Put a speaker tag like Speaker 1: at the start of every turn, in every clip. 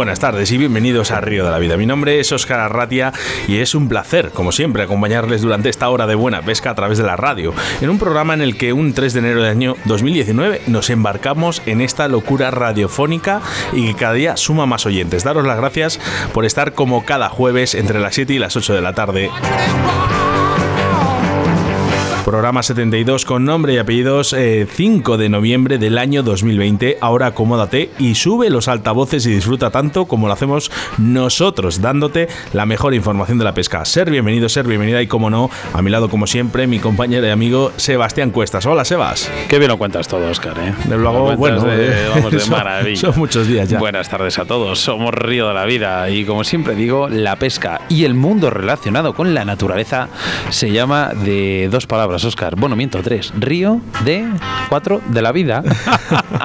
Speaker 1: Buenas tardes y bienvenidos a Río de la Vida. Mi nombre es Óscar Arratia y es un placer, como siempre, acompañarles durante esta hora de buena pesca a través de la radio, en un programa en el que un 3 de enero del año 2019 nos embarcamos en esta locura radiofónica y que cada día suma más oyentes. Daros las gracias por estar como cada jueves entre las 7 y las 8 de la tarde Programa 72 con nombre y apellidos 5 eh, de noviembre del año 2020. Ahora acomódate y sube los altavoces y disfruta tanto como lo hacemos nosotros, dándote la mejor información de la pesca. Ser bienvenido, ser bienvenida y como no, a mi lado como siempre, mi compañero y amigo Sebastián Cuestas. Hola Sebas.
Speaker 2: Qué bien lo cuentas todo, Oscar. ¿eh?
Speaker 1: Luego, bueno,
Speaker 2: eh, vamos de maravilla.
Speaker 1: Son, muchos días ya.
Speaker 2: Buenas tardes a todos. Somos Río de la Vida y como siempre digo, la pesca y el mundo relacionado con la naturaleza se llama de dos palabras Oscar. Bueno, miento, tres. Río de cuatro de la vida.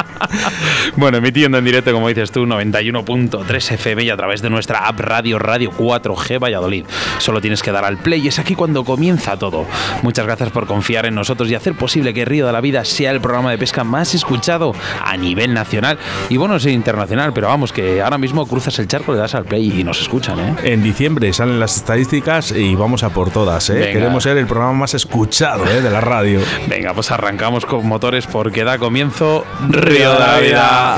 Speaker 2: bueno, emitiendo en directo, como dices tú, 91.3 FM y a través de nuestra app Radio Radio 4G Valladolid. Solo tienes que dar al play, es aquí cuando comienza todo. Muchas gracias por confiar en nosotros y hacer posible que Río de la Vida sea el programa de pesca más escuchado a nivel nacional y bueno, sí, internacional, pero vamos, que ahora mismo cruzas el charco, le das al play y nos escuchan, ¿eh?
Speaker 1: En diciembre salen las estadísticas y vamos a por todas, ¿eh? Queremos ser el programa más escuchado ¿eh? de la radio.
Speaker 2: Venga, pues arrancamos con motores porque da comienzo Río de la Vida.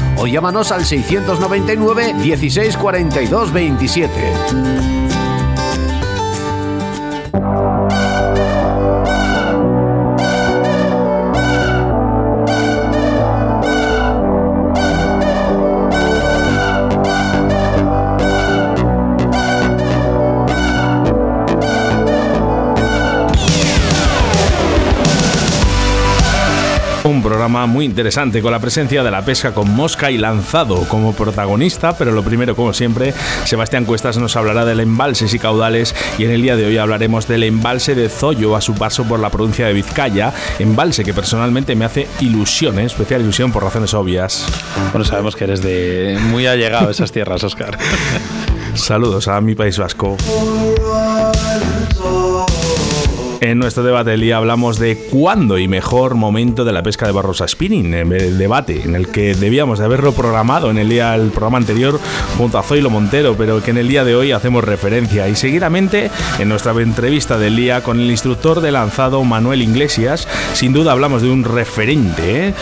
Speaker 3: o llámanos al 699 16 42 27.
Speaker 1: Programa muy interesante con la presencia de la pesca con mosca y lanzado como protagonista, pero lo primero, como siempre, Sebastián Cuestas nos hablará del embalses y caudales y en el día de hoy hablaremos del embalse de Zoyo a su paso por la provincia de Vizcaya, embalse que personalmente me hace ilusión, ¿eh? especial ilusión por razones obvias.
Speaker 2: Bueno, sabemos que eres de muy allegado a esas tierras, Oscar.
Speaker 1: Saludos a mi país vasco. En nuestro debate del día hablamos de cuándo y mejor momento de la pesca de barrosa spinning, el debate en el que debíamos de haberlo programado en el día del programa anterior junto a Zoilo Montero, pero que en el día de hoy hacemos referencia y seguidamente en nuestra entrevista del día con el instructor de lanzado Manuel Iglesias, sin duda hablamos de un referente. ¿eh?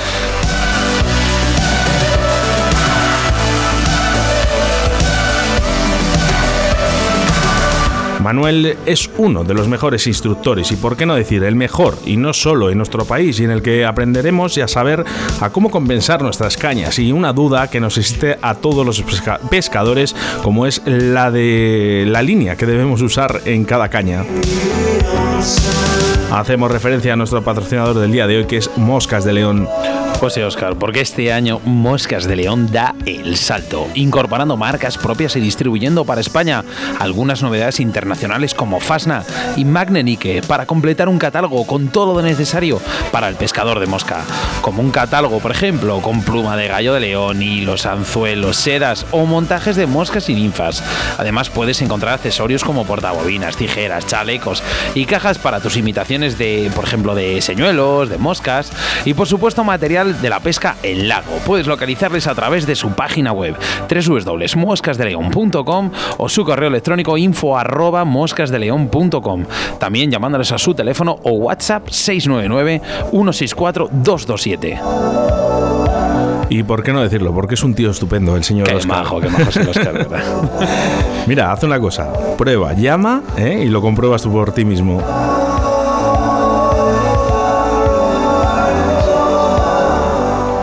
Speaker 1: Manuel es uno de los mejores instructores y por qué no decir el mejor y no solo en nuestro país y en el que aprenderemos y a saber a cómo compensar nuestras cañas y una duda que nos existe a todos los pescadores como es la de la línea que debemos usar en cada caña. Hacemos referencia a nuestro patrocinador del día de hoy que es Moscas de León.
Speaker 2: Pues sí, Oscar, porque este año Moscas de León da el salto, incorporando marcas propias y distribuyendo para España algunas novedades internacionales como Fasna y Magnenique para completar un catálogo con todo lo necesario para el pescador de mosca, como un catálogo, por ejemplo, con pluma de gallo de león, hilos, anzuelos, sedas o montajes de moscas y ninfas. Además, puedes encontrar accesorios como portabobinas, tijeras, chalecos y cajas para tus imitaciones de, por ejemplo, de señuelos, de moscas y por supuesto material de la pesca en lago. Puedes localizarles a través de su página web www.moscasdeleon.com o su correo electrónico info arroba moscasdeleon.com. También llamándoles a su teléfono o WhatsApp 699 164 227.
Speaker 1: Y por qué no decirlo, porque es un tío estupendo el señor
Speaker 2: Qué
Speaker 1: Oscar.
Speaker 2: majo, qué majo es el Oscar, ¿verdad?
Speaker 1: Mira, haz una cosa, prueba, llama ¿eh? y lo compruebas tú por ti mismo.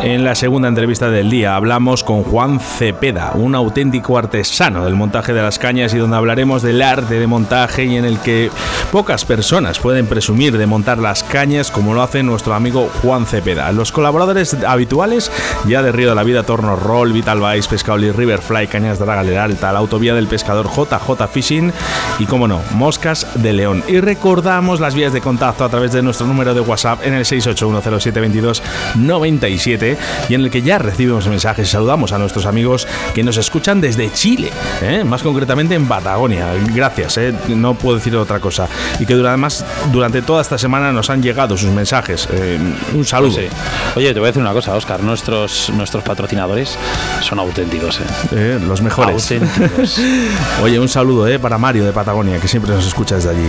Speaker 1: En la segunda entrevista del día hablamos con Juan Cepeda, un auténtico artesano del montaje de las cañas y donde hablaremos del arte de montaje y en el que pocas personas pueden presumir de montar las cañas como lo hace nuestro amigo Juan Cepeda. Los colaboradores habituales ya de Río de la Vida, Torno Roll, Vital Vice, Pescaoli, Riverfly, Cañas de Galera Alta, la autovía del pescador JJ Fishing y, como no, Moscas de León. Y recordamos las vías de contacto a través de nuestro número de WhatsApp en el 681072297 y en el que ya recibimos mensajes y saludamos a nuestros amigos que nos escuchan desde Chile, ¿eh? más concretamente en Patagonia. Gracias, ¿eh? no puedo decir otra cosa. Y que además durante toda esta semana nos han llegado sus mensajes. Eh, un saludo.
Speaker 2: Sí. Oye, te voy a decir una cosa, Oscar. Nuestros, nuestros patrocinadores son auténticos, ¿eh?
Speaker 1: Los mejores.
Speaker 2: Auténticos.
Speaker 1: Oye, un saludo para Mario de Patagonia, que siempre nos escucha desde allí.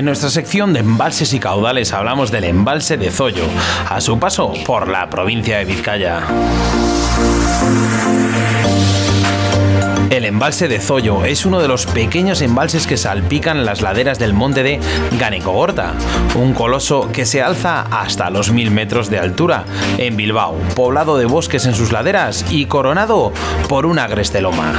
Speaker 2: En nuestra sección de embalses y caudales hablamos del embalse de Zoyo, a su paso por la provincia de Vizcaya. El embalse de Zoyo es uno de los pequeños embalses que salpican las laderas del monte de Ganecogorta, un coloso que se alza hasta los mil metros de altura en Bilbao, poblado de bosques en sus laderas y coronado por una agreste loma.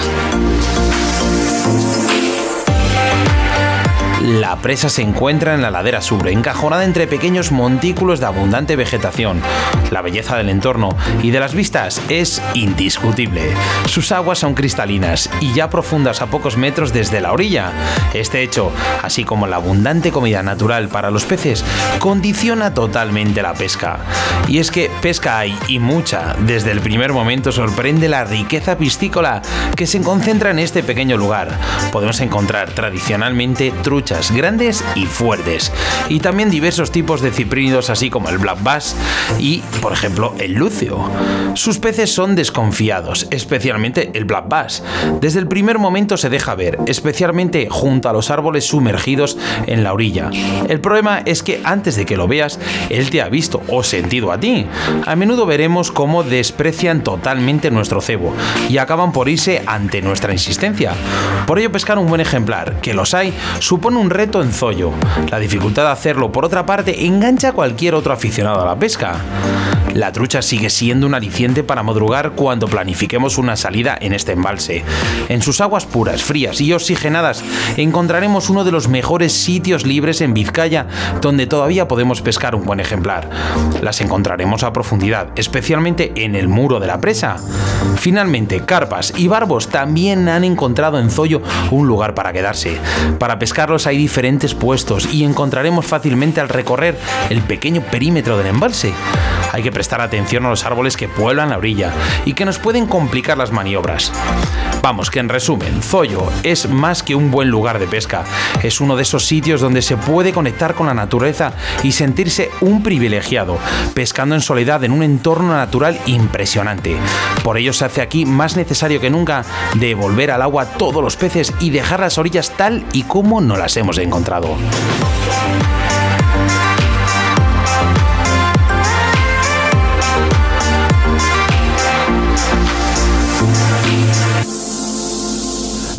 Speaker 2: La presa se encuentra en la ladera sur, encajonada entre pequeños montículos de abundante vegetación. La belleza del entorno y de las vistas es indiscutible. Sus aguas son cristalinas y ya profundas a pocos metros desde la orilla. Este hecho, así como la abundante comida natural para los peces, condiciona totalmente la pesca. Y es que pesca hay y mucha. Desde el primer momento sorprende la riqueza piscícola que se concentra en este pequeño lugar. Podemos encontrar tradicionalmente truchas grandes y fuertes, y también diversos tipos de ciprínidos así como el black bass y, por ejemplo, el lucio. Sus peces son desconfiados, especialmente el black bass. Desde el primer momento se deja ver, especialmente junto a los árboles sumergidos en la orilla. El problema es que antes de que lo veas, él te ha visto o sentido a ti. A menudo veremos cómo desprecian totalmente nuestro cebo y acaban por irse ante nuestra insistencia. Por ello, pescar un buen ejemplar, que los hay, supone un reto en Zoyo. La dificultad de hacerlo, por otra parte, engancha a cualquier otro aficionado a la pesca. La trucha sigue siendo un aliciente para madrugar cuando planifiquemos una salida en este embalse. En sus aguas puras, frías y oxigenadas encontraremos uno de los mejores sitios libres en Vizcaya donde todavía podemos pescar un buen ejemplar. Las encontraremos a profundidad, especialmente en el muro de la presa. Finalmente, carpas y barbos también han encontrado en Zoyo un lugar para quedarse. Para pescarlos hay diferentes puestos y encontraremos fácilmente al recorrer el pequeño perímetro del embalse. Hay que prestar atención a los árboles que pueblan la orilla y que nos pueden complicar las maniobras. Vamos, que en resumen, Zoyo es más que un buen lugar de pesca. Es uno de esos sitios donde se puede conectar con la naturaleza y sentirse un privilegiado, pescando en soledad en un entorno natural impresionante. Por ello se hace aquí más necesario que nunca devolver al agua todos los peces y dejar las orillas tal y como no las hemos encontrado.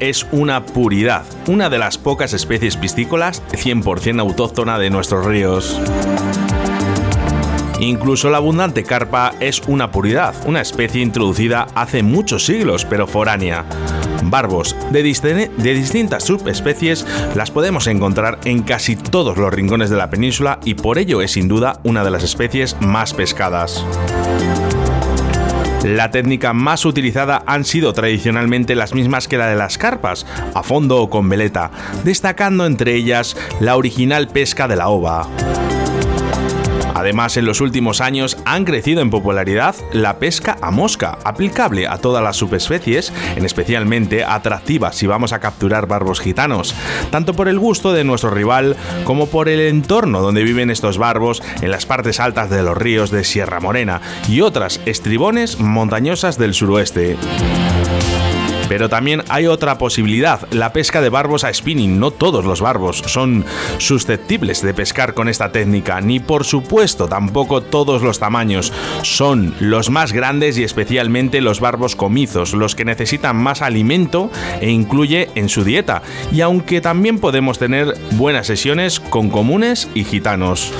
Speaker 1: Es una puridad, una de las pocas especies piscícolas 100% autóctona de nuestros ríos. Incluso la abundante carpa es una puridad, una especie introducida hace muchos siglos, pero foránea. Barbos de, de, distintas subespecies las podemos encontrar en casi todos los rincones de la península y por ello es sin duda una de las especies más pescadas. La técnica más utilizada han sido tradicionalmente las mismas que la de las carpas, a fondo o con veleta, destacando entre ellas la original pesca de la ova. Además, en los últimos años han crecido en popularidad la pesca a mosca, aplicable a todas las subespecies, en especialmente atractiva si vamos a capturar barbos gitanos, tanto por el gusto de nuestro rival como por el entorno donde viven estos barbos en las partes altas de los ríos de Sierra Morena y otras estribones montañosas del suroeste. Pero también hay otra posibilidad, la pesca de barbos a spinning. No todos los barbos son susceptibles de pescar con esta técnica, ni por supuesto tampoco todos los tamaños. Son los más grandes y especialmente los barbos comizos, los que necesitan más alimento e incluye en su dieta. Y aunque también podemos tener buenas sesiones con comunes y gitanos.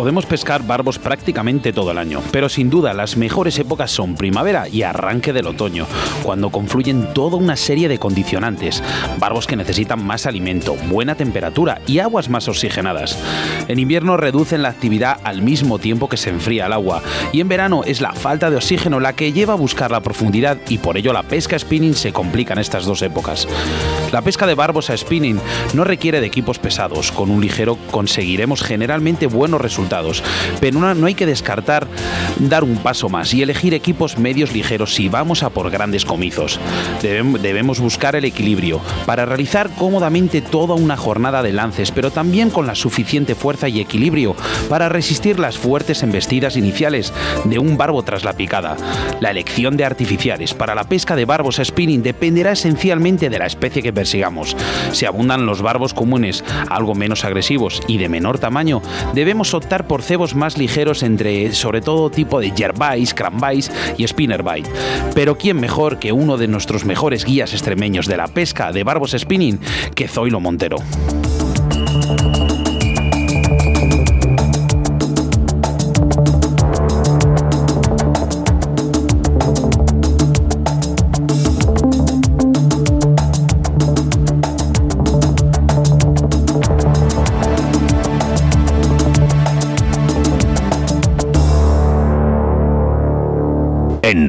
Speaker 2: Podemos pescar barbos prácticamente todo el año, pero sin duda las mejores épocas son primavera y arranque del otoño, cuando confluyen toda una serie de condicionantes, barbos que necesitan más alimento, buena temperatura y aguas más oxigenadas. En invierno reducen la actividad al mismo tiempo que se enfría el agua, y en verano es la falta de oxígeno la que lleva a buscar la profundidad y por ello la pesca spinning se complica en estas dos épocas. La pesca de barbos a spinning no requiere de equipos pesados, con un ligero conseguiremos generalmente buenos resultados pero no hay que descartar dar un paso más y elegir equipos medios ligeros si vamos a por grandes comizos. Debemos buscar el equilibrio para realizar cómodamente toda una jornada de lances, pero también con la suficiente fuerza y equilibrio para resistir las fuertes embestidas iniciales de un barbo tras la picada. La elección de artificiales para la pesca de barbos a spinning dependerá esencialmente de la especie que persigamos. Si abundan los barbos comunes, algo menos agresivos y de menor tamaño, debemos optar por cebos más ligeros entre sobre todo tipo de yerbais, crambais y spinnerbait. Pero quién mejor que uno de nuestros mejores guías extremeños de la pesca de barbos spinning que Zoilo Montero.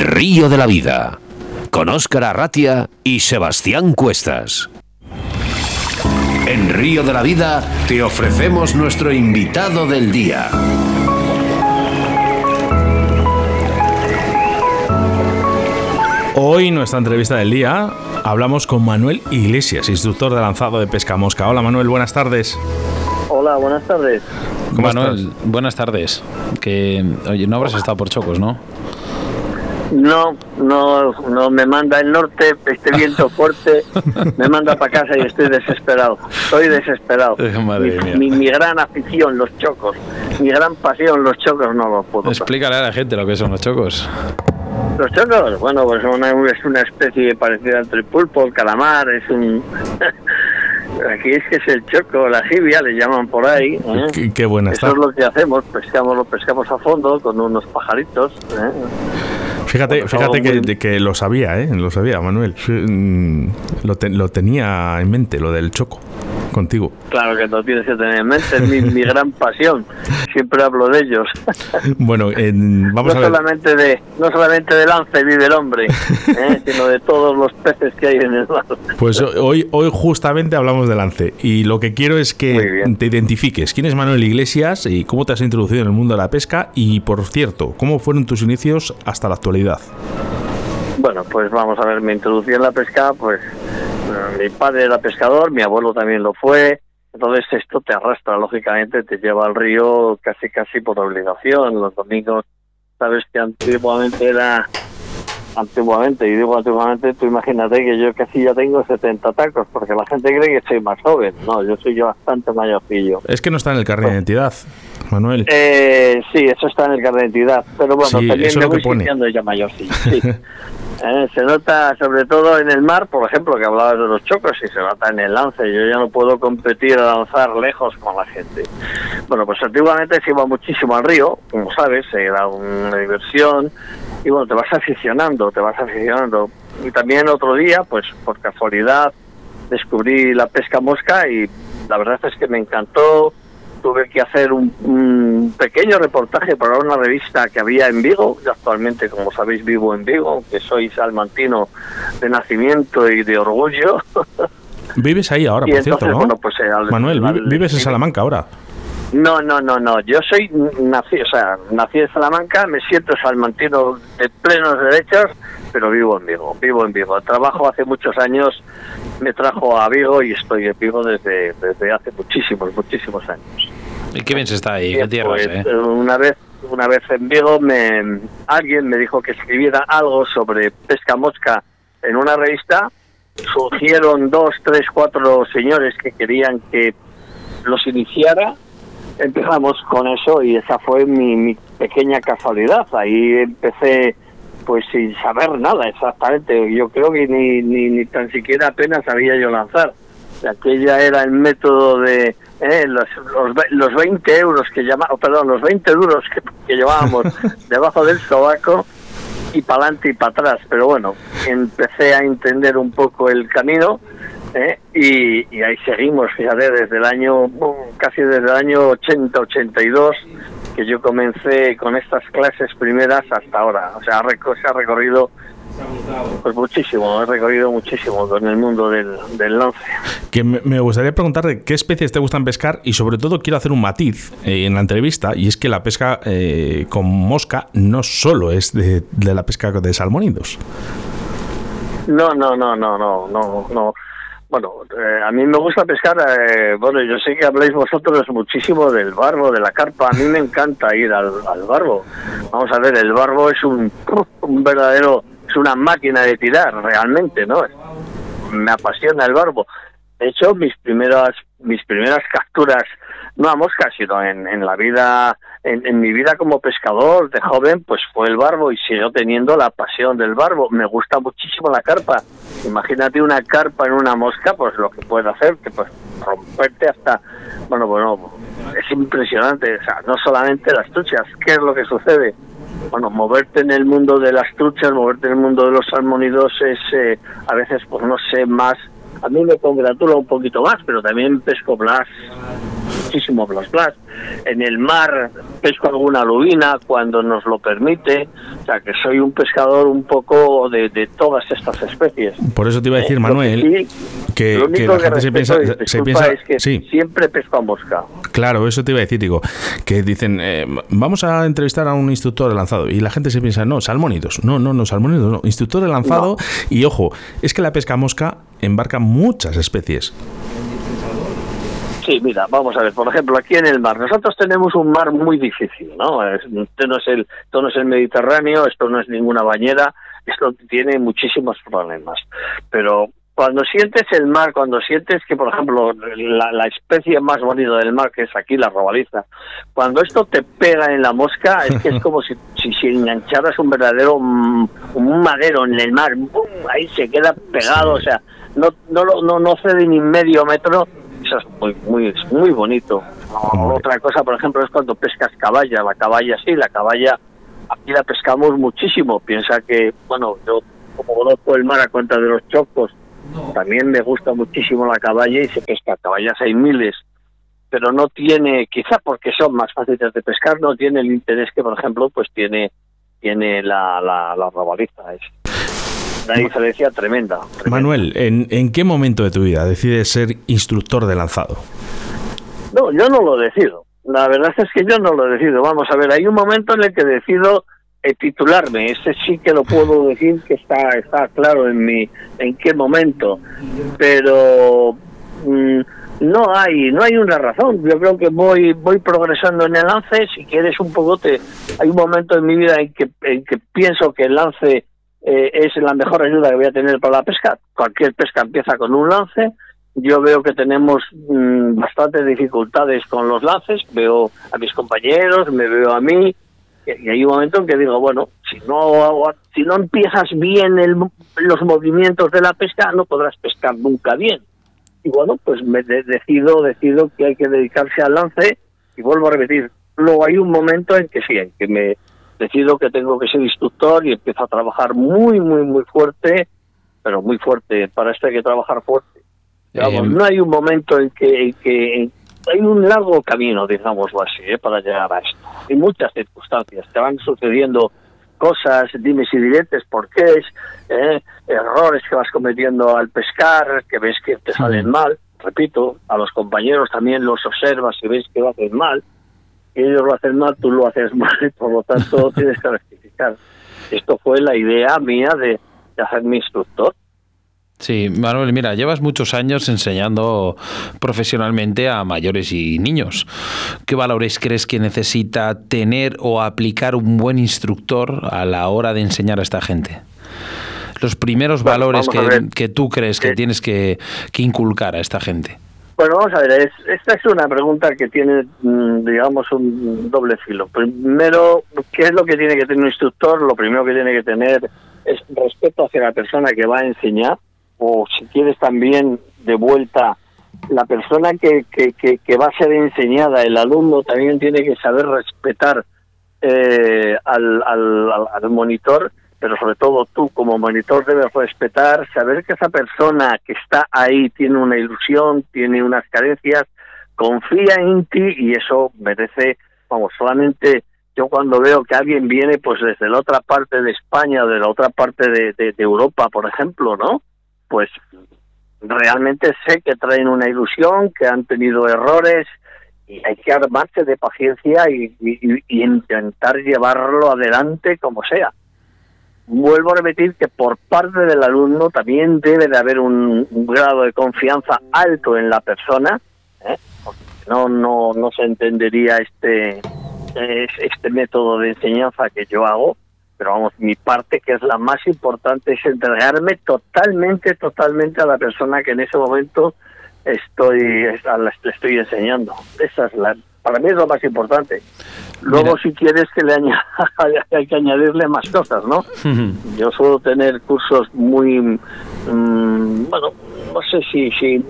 Speaker 3: Río de la Vida, con Óscar Arratia y Sebastián Cuestas. En Río de la Vida te ofrecemos nuestro invitado del día.
Speaker 1: Hoy nuestra entrevista del día hablamos con Manuel Iglesias, instructor de lanzado de pesca mosca. Hola Manuel, buenas tardes.
Speaker 4: Hola, buenas tardes.
Speaker 2: Manuel, buenas tardes. Que oye, no habrás estado por Chocos, ¿no?
Speaker 4: No, no, no me manda el norte, este viento fuerte, me manda para casa y estoy desesperado. Estoy desesperado. mi, gran afición, los chocos. Mi gran pasión, los chocos, no los puedo.
Speaker 2: Explícale a la gente lo que son los chocos.
Speaker 4: Los chocos, bueno, pues una, es una especie parecida entre pulpo, el calamar, es un... Aquí es que es el choco, la jibia, le llaman por ahí.
Speaker 1: ¿eh? Qué, buena
Speaker 4: Eso es lo que hacemos, pescamos, lo pescamos a fondo con unos pajaritos. ¿eh?
Speaker 1: Fíjate, fíjate que, que, lo sabía, ¿eh? Lo sabía, Manuel. Mm, lo, lo tenía en mente, lo del choco contigo.
Speaker 4: Claro que lo tienes que tener en mente, es mi, gran pasión. Siempre hablo de ellos.
Speaker 1: Bueno, vamos
Speaker 4: no
Speaker 1: a ver.
Speaker 4: Solamente de, no solamente de lance vive el hombre, ¿eh? sino de todos los peces que hay en el mar.
Speaker 1: Pues hoy, hoy justamente hablamos de lance y lo que quiero es que te identifiques. ¿Quién es Manuel Iglesias y cómo te has introducido en el mundo de la pesca? Y por cierto, ¿cómo fueron tus inicios hasta la actualidad?
Speaker 4: Bueno, pues vamos a ver, mi introducción en la pesca, pues mi padre era pescador, mi abuelo también lo fue, entonces esto te arrastra, lógicamente, te lleva al río casi casi por obligación, los domingos, sabes que antiguamente era, antiguamente, y digo antiguamente, tú imagínate que yo casi ya tengo 70 tacos, porque la gente cree que soy más joven, no, yo soy yo bastante mayorcillo.
Speaker 1: Es que no está en el carnet de identidad, Manuel.
Speaker 4: Eh, sí, eso está en el carnet de identidad, pero bueno, también me voy sintiendo ya mayor, sí. Eh, se nota sobre todo en el mar, por ejemplo, que hablabas de los chocos, y se nota en el lance. Yo ya no puedo competir a lanzar lejos con la gente. Bueno, pues antiguamente se iba muchísimo al río, como sabes, era una diversión, y bueno, te vas aficionando, te vas aficionando. Y también otro día, pues por casualidad, descubrí la pesca mosca y la verdad es que me encantó tuve que hacer un, pequeño reportaje para una revista que había en Vigo. Yo actualmente, como sabéis, vivo en Vigo, que soy salmantino de nacimiento y de orgullo.
Speaker 1: Vives ahí ahora, por cierto, ¿no?
Speaker 4: Pues, eh,
Speaker 1: Manuel, vives en Salamanca ahora.
Speaker 4: No, no, no, no. Yo soy nací, o sea, nací en Salamanca, me siento salmantino de plenos derechos, pero vivo en Vigo, vivo en Vigo. Trabajo hace muchos años, me trajo a Vigo y estoy en Vigo desde, desde hace muchísimos, muchísimos años.
Speaker 2: ¿Y qué bien se está ahí? ¿Qué tierras, pues,
Speaker 4: eh? Una vez, una vez en Vigo, me, alguien me dijo que escribiera algo sobre pesca mosca en una revista. Surgieron dos, tres, cuatro señores que querían que los iniciara empezamos con eso y esa fue mi, pequeña casualidad. Ahí empecé pues sin saber nada exactamente. Yo creo que ni, ni, tan siquiera apenas sabía yo lanzar. Aquella era el método de eh, los, los, 20 euros que llamamos, perdón, los 20 duros que, que llevábamos debajo del sobaco y para adelante y para atrás. Pero bueno, empecé a entender un poco el camino ¿eh? y, ahí seguimos, fíjate, desde el año, casi desde el año 80-82, que yo comencé con estas clases primeras hasta ahora. O sea, se ha recorrido pues muchísimo, he recorrido muchísimo con el mundo del, lance.
Speaker 1: Que me gustaría preguntarte qué especies te gustan pescar y sobre todo quiero hacer un matiz eh, en la entrevista y es que la pesca eh, con mosca no solo es de, de la pesca de salmónidos.
Speaker 4: No, no, no, no, no, no, no. Bueno, eh, a mí me gusta pescar, eh, bueno, yo sé que habláis vosotros muchísimo del barbo, de la carpa, a mí me encanta ir al, barbo. Vamos a ver, el barbo es un, un verdadero, es una máquina de tirar, realmente, ¿no? Me apasiona el barbo. De hecho, mis primeras, mis primeras capturas, no a moscas, sino en, en la vida en, mi vida como pescador de joven, pues fue el barbo y sigo teniendo la pasión del barbo. Me gusta muchísimo la carpa. Imagínate una carpa en una mosca, pues lo que puede hacer, que pues romperte hasta, bueno, bueno, es impresionante. O sea, no solamente las truchas, ¿qué es lo que sucede? Bueno, moverte en el mundo de las truchas, moverte en el mundo de los salmónidos es eh, a veces, pues no sé, más a mí me congratula un poquito más, pero también pesco blas, muchísimo blas blas. En el mar pesco alguna lubina cuando nos lo permite, o sea que soy un pescador un poco de, todas estas especies.
Speaker 1: Por eso te iba a decir, Manuel, que, la gente se piensa,
Speaker 4: es que siempre pesco a mosca.
Speaker 1: Claro, eso te iba a decir, digo, que dicen, eh, vamos a entrevistar a un instructor de lanzado y la gente se piensa, no, salmónidos, no, no, no, salmónidos, no, instructor de lanzado y ojo, es que la pesca mosca embarca muchas especies.
Speaker 4: Sí, mira, vamos a ver, por ejemplo, aquí en el mar, nosotros tenemos un mar muy difícil, ¿no? Esto no es el, esto no es el Mediterráneo, esto no es ninguna bañera, esto tiene muchísimos problemas. Pero cuando sientes el mar, cuando sientes que, por ejemplo, la, especie más bonita del mar, que es aquí la robaliza, cuando esto te pega en la mosca, es que es como si, si, engancharas un verdadero un madero en el mar, ahí se queda pegado, o sea, no, no, no, no cede ni medio metro, eso es muy, muy, muy bonito. Otra cosa, por ejemplo, es cuando pescas caballa, la caballa sí, la caballa aquí la pescamos muchísimo, piensa que, bueno, yo como conozco el mar a cuenta de los chocos, también me gusta muchísimo la caballa y se pesca caballas hay miles, pero no tiene, quizá porque son más fáciles de pescar, no tiene el interés que, por ejemplo, pues tiene tiene la, la, la rabaliza. Es una diferencia tremenda,
Speaker 1: Manuel, ¿en, ¿en qué momento de tu vida decides ser instructor de lanzado?
Speaker 4: No, yo no lo decido. La verdad es que yo no lo decido. Vamos a ver, hay un momento en el que decido eh, titularme. Ese sí que lo puedo decir que está está claro en mi en qué momento. Pero mm, no hay no hay una razón. Yo creo que voy voy progresando en el lance. Si quieres un poco te hay un momento en mi vida en que en que pienso que el lance eh, es la mejor ayuda que voy a tener para la pesca. Cualquier pesca empieza con un lance. Yo veo que tenemos mm, bastantes dificultades con los lances. Veo a mis compañeros, me veo a mí Y hay un momento en que digo, bueno, si no, si no empiezas bien el, los movimientos de la pesca, no podrás pescar nunca bien. Y bueno, pues me decido, decido que hay que dedicarse al lance y vuelvo a repetir. Luego hay un momento en que sí, en que me decido que tengo que ser instructor y empiezo a trabajar muy, muy, muy fuerte, pero muy fuerte. Para esto hay que trabajar fuerte. Digamos, no hay un momento en que, en que hay un largo camino, digámoslo así, ¿eh? para llegar a esto. Hay muchas circunstancias, te van sucediendo cosas, dime si diretes, por qué es, ¿eh? errores que vas cometiendo al pescar, que ves que te salen mal. Repito, a los compañeros también los observas y ves que lo hacen mal. Ellos lo hacen mal, tú lo haces mal, y por lo tanto tienes que rectificar. Esto fue la idea mía de, de hacerme instructor.
Speaker 2: Sí, Manuel, mira, llevas muchos años enseñando profesionalmente a mayores y niños. ¿Qué valores crees que necesita tener o aplicar un buen instructor a la hora de enseñar a esta gente? Los primeros valores que, tú crees que tienes que, inculcar a esta gente.
Speaker 4: Bueno, vamos a ver, esta es una pregunta que tiene, mm, digamos, un doble filo. Primero, ¿qué es lo que tiene que tener un instructor? Lo primero que tiene que tener es respeto hacia la persona que va a enseñar o si quieres también de vuelta, la persona que, que, que, va a ser enseñada, el alumno también tiene que saber respetar eh, al, al, al, monitor, pero sobre todo tú como monitor debes respetar, saber que esa persona que está ahí tiene una ilusión, tiene unas carencias, confía en ti y eso merece, vamos, solamente yo cuando veo que alguien viene pues desde la otra parte de España de la otra parte de, de Europa, por ejemplo, ¿no? pues realmente sé que traen una ilusión, que han tenido errores y hay que armarse de paciencia y, intentar llevarlo adelante como sea. Vuelvo a repetir que por parte del alumno también debe de haber un, grado de confianza alto en la persona, ¿eh? no, no, no se entendería este, este método de enseñanza que yo hago pero vamos, mi parte que es la más importante es entregarme totalmente, totalmente a la persona que en ese momento estoy, le estoy enseñando. Esa es la, para mí es lo más importante. Luego, si quieres que le añada, hay que añadirle más cosas, ¿no? Yo suelo tener cursos muy, mm, bueno, no sé si, si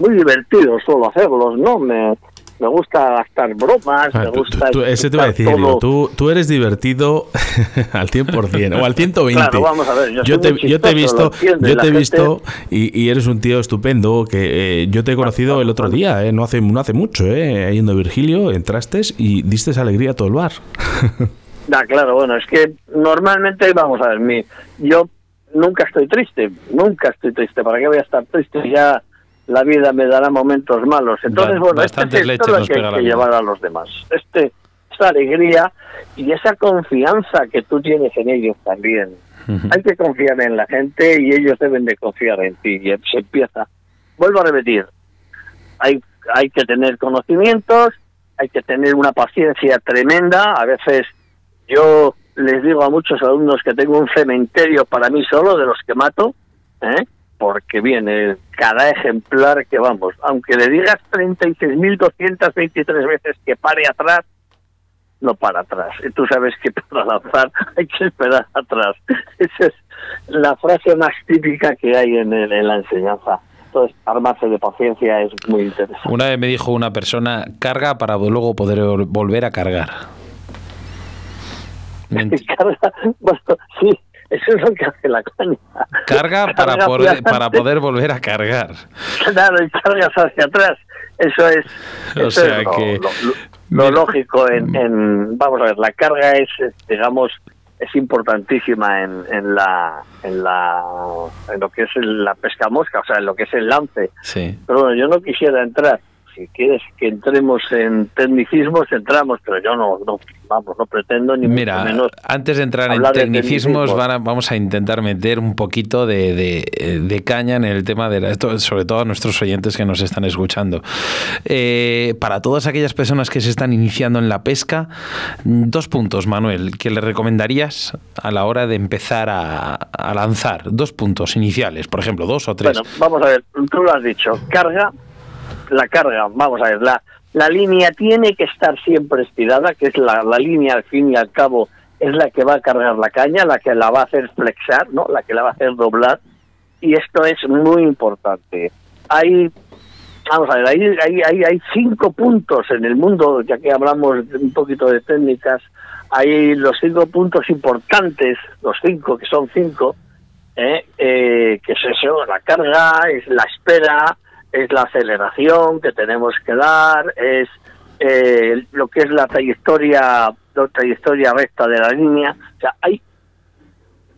Speaker 4: muy divertidos suelo hacerlos, ¿no? Me, me gusta gastar bromas, ah, me gusta...
Speaker 1: ese te iba a decir, tú, tú eres divertido al 100% o al 120.
Speaker 4: Claro, vamos a ver,
Speaker 1: yo, te, yo te he visto, yo te he visto y, eres un tío estupendo que eh, yo te he conocido el otro día, eh, no hace no hace mucho, eh, yendo a Virgilio, entraste y diste alegría a todo el bar.
Speaker 4: ah, claro, bueno, es que normalmente, vamos a ver, mi, yo nunca estoy triste, nunca estoy triste, ¿para qué voy a estar triste? Ya la vida me dará momentos malos. Entonces, bueno, este es lo que hay que llevar a los demás. Este, esta alegría y esa confianza que tú tienes en ellos también. Hay que confiar en la gente y ellos deben de confiar en ti. Y se empieza. Vuelvo a repetir, hay, hay que tener conocimientos, hay que tener una paciencia tremenda. A veces yo les digo a muchos alumnos que tengo un cementerio para mí solo de los que mato, ¿eh? Porque viene cada ejemplar que vamos, aunque le digas 36.223 veces que pare atrás, no para atrás. Y tú sabes que para lanzar hay que esperar atrás. Esa es la frase más típica que hay en, en la enseñanza. Entonces, armarse de paciencia es muy interesante.
Speaker 2: Una vez me dijo una persona, carga para luego poder volver a cargar.
Speaker 4: carga, bueno, sí, eso es lo que hace la caña.
Speaker 2: Carga, para, poder, para poder volver a cargar.
Speaker 4: Claro, y cargas hacia atrás. Eso es, o sea que, lo, lógico en, en, Vamos a ver, la carga es, digamos, es importantísima en, en la en la en lo que es la pesca mosca, o sea, en lo que es el lance.
Speaker 2: Sí.
Speaker 4: Pero bueno, yo no quisiera entrar si quieres que entremos en tecnicismos, entramos, pero yo no, no vamos, no pretendo ni
Speaker 2: Mira,
Speaker 4: menos
Speaker 2: antes de entrar en tecnicismos, vamos a intentar meter un poquito de, de, caña en el tema de esto, sobre todo a nuestros oyentes que nos están escuchando. Eh, para todas aquellas personas que se están iniciando en la pesca, dos puntos, Manuel, que le recomendarías a la hora de empezar a, a lanzar. Dos puntos iniciales, por ejemplo, dos o tres.
Speaker 4: Bueno, vamos a ver, tú lo has dicho, carga la carga, vamos a ver, la, la línea tiene que estar siempre estirada, que es la, la línea al fin y al cabo es la que va a cargar la caña, la que la va a hacer flexar, ¿no? La que la va a hacer doblar. Y esto es muy importante. Hay, vamos a ver, hay, hay, hay, hay cinco puntos en el mundo, ya que hablamos un poquito de técnicas, hay los cinco puntos importantes, los cinco, que son cinco, ¿eh? Eh, que es eso, la carga, es la espera, es la aceleración que tenemos que dar, es eh, lo que es la trayectoria la trayectoria recta de la línea. O sea, hay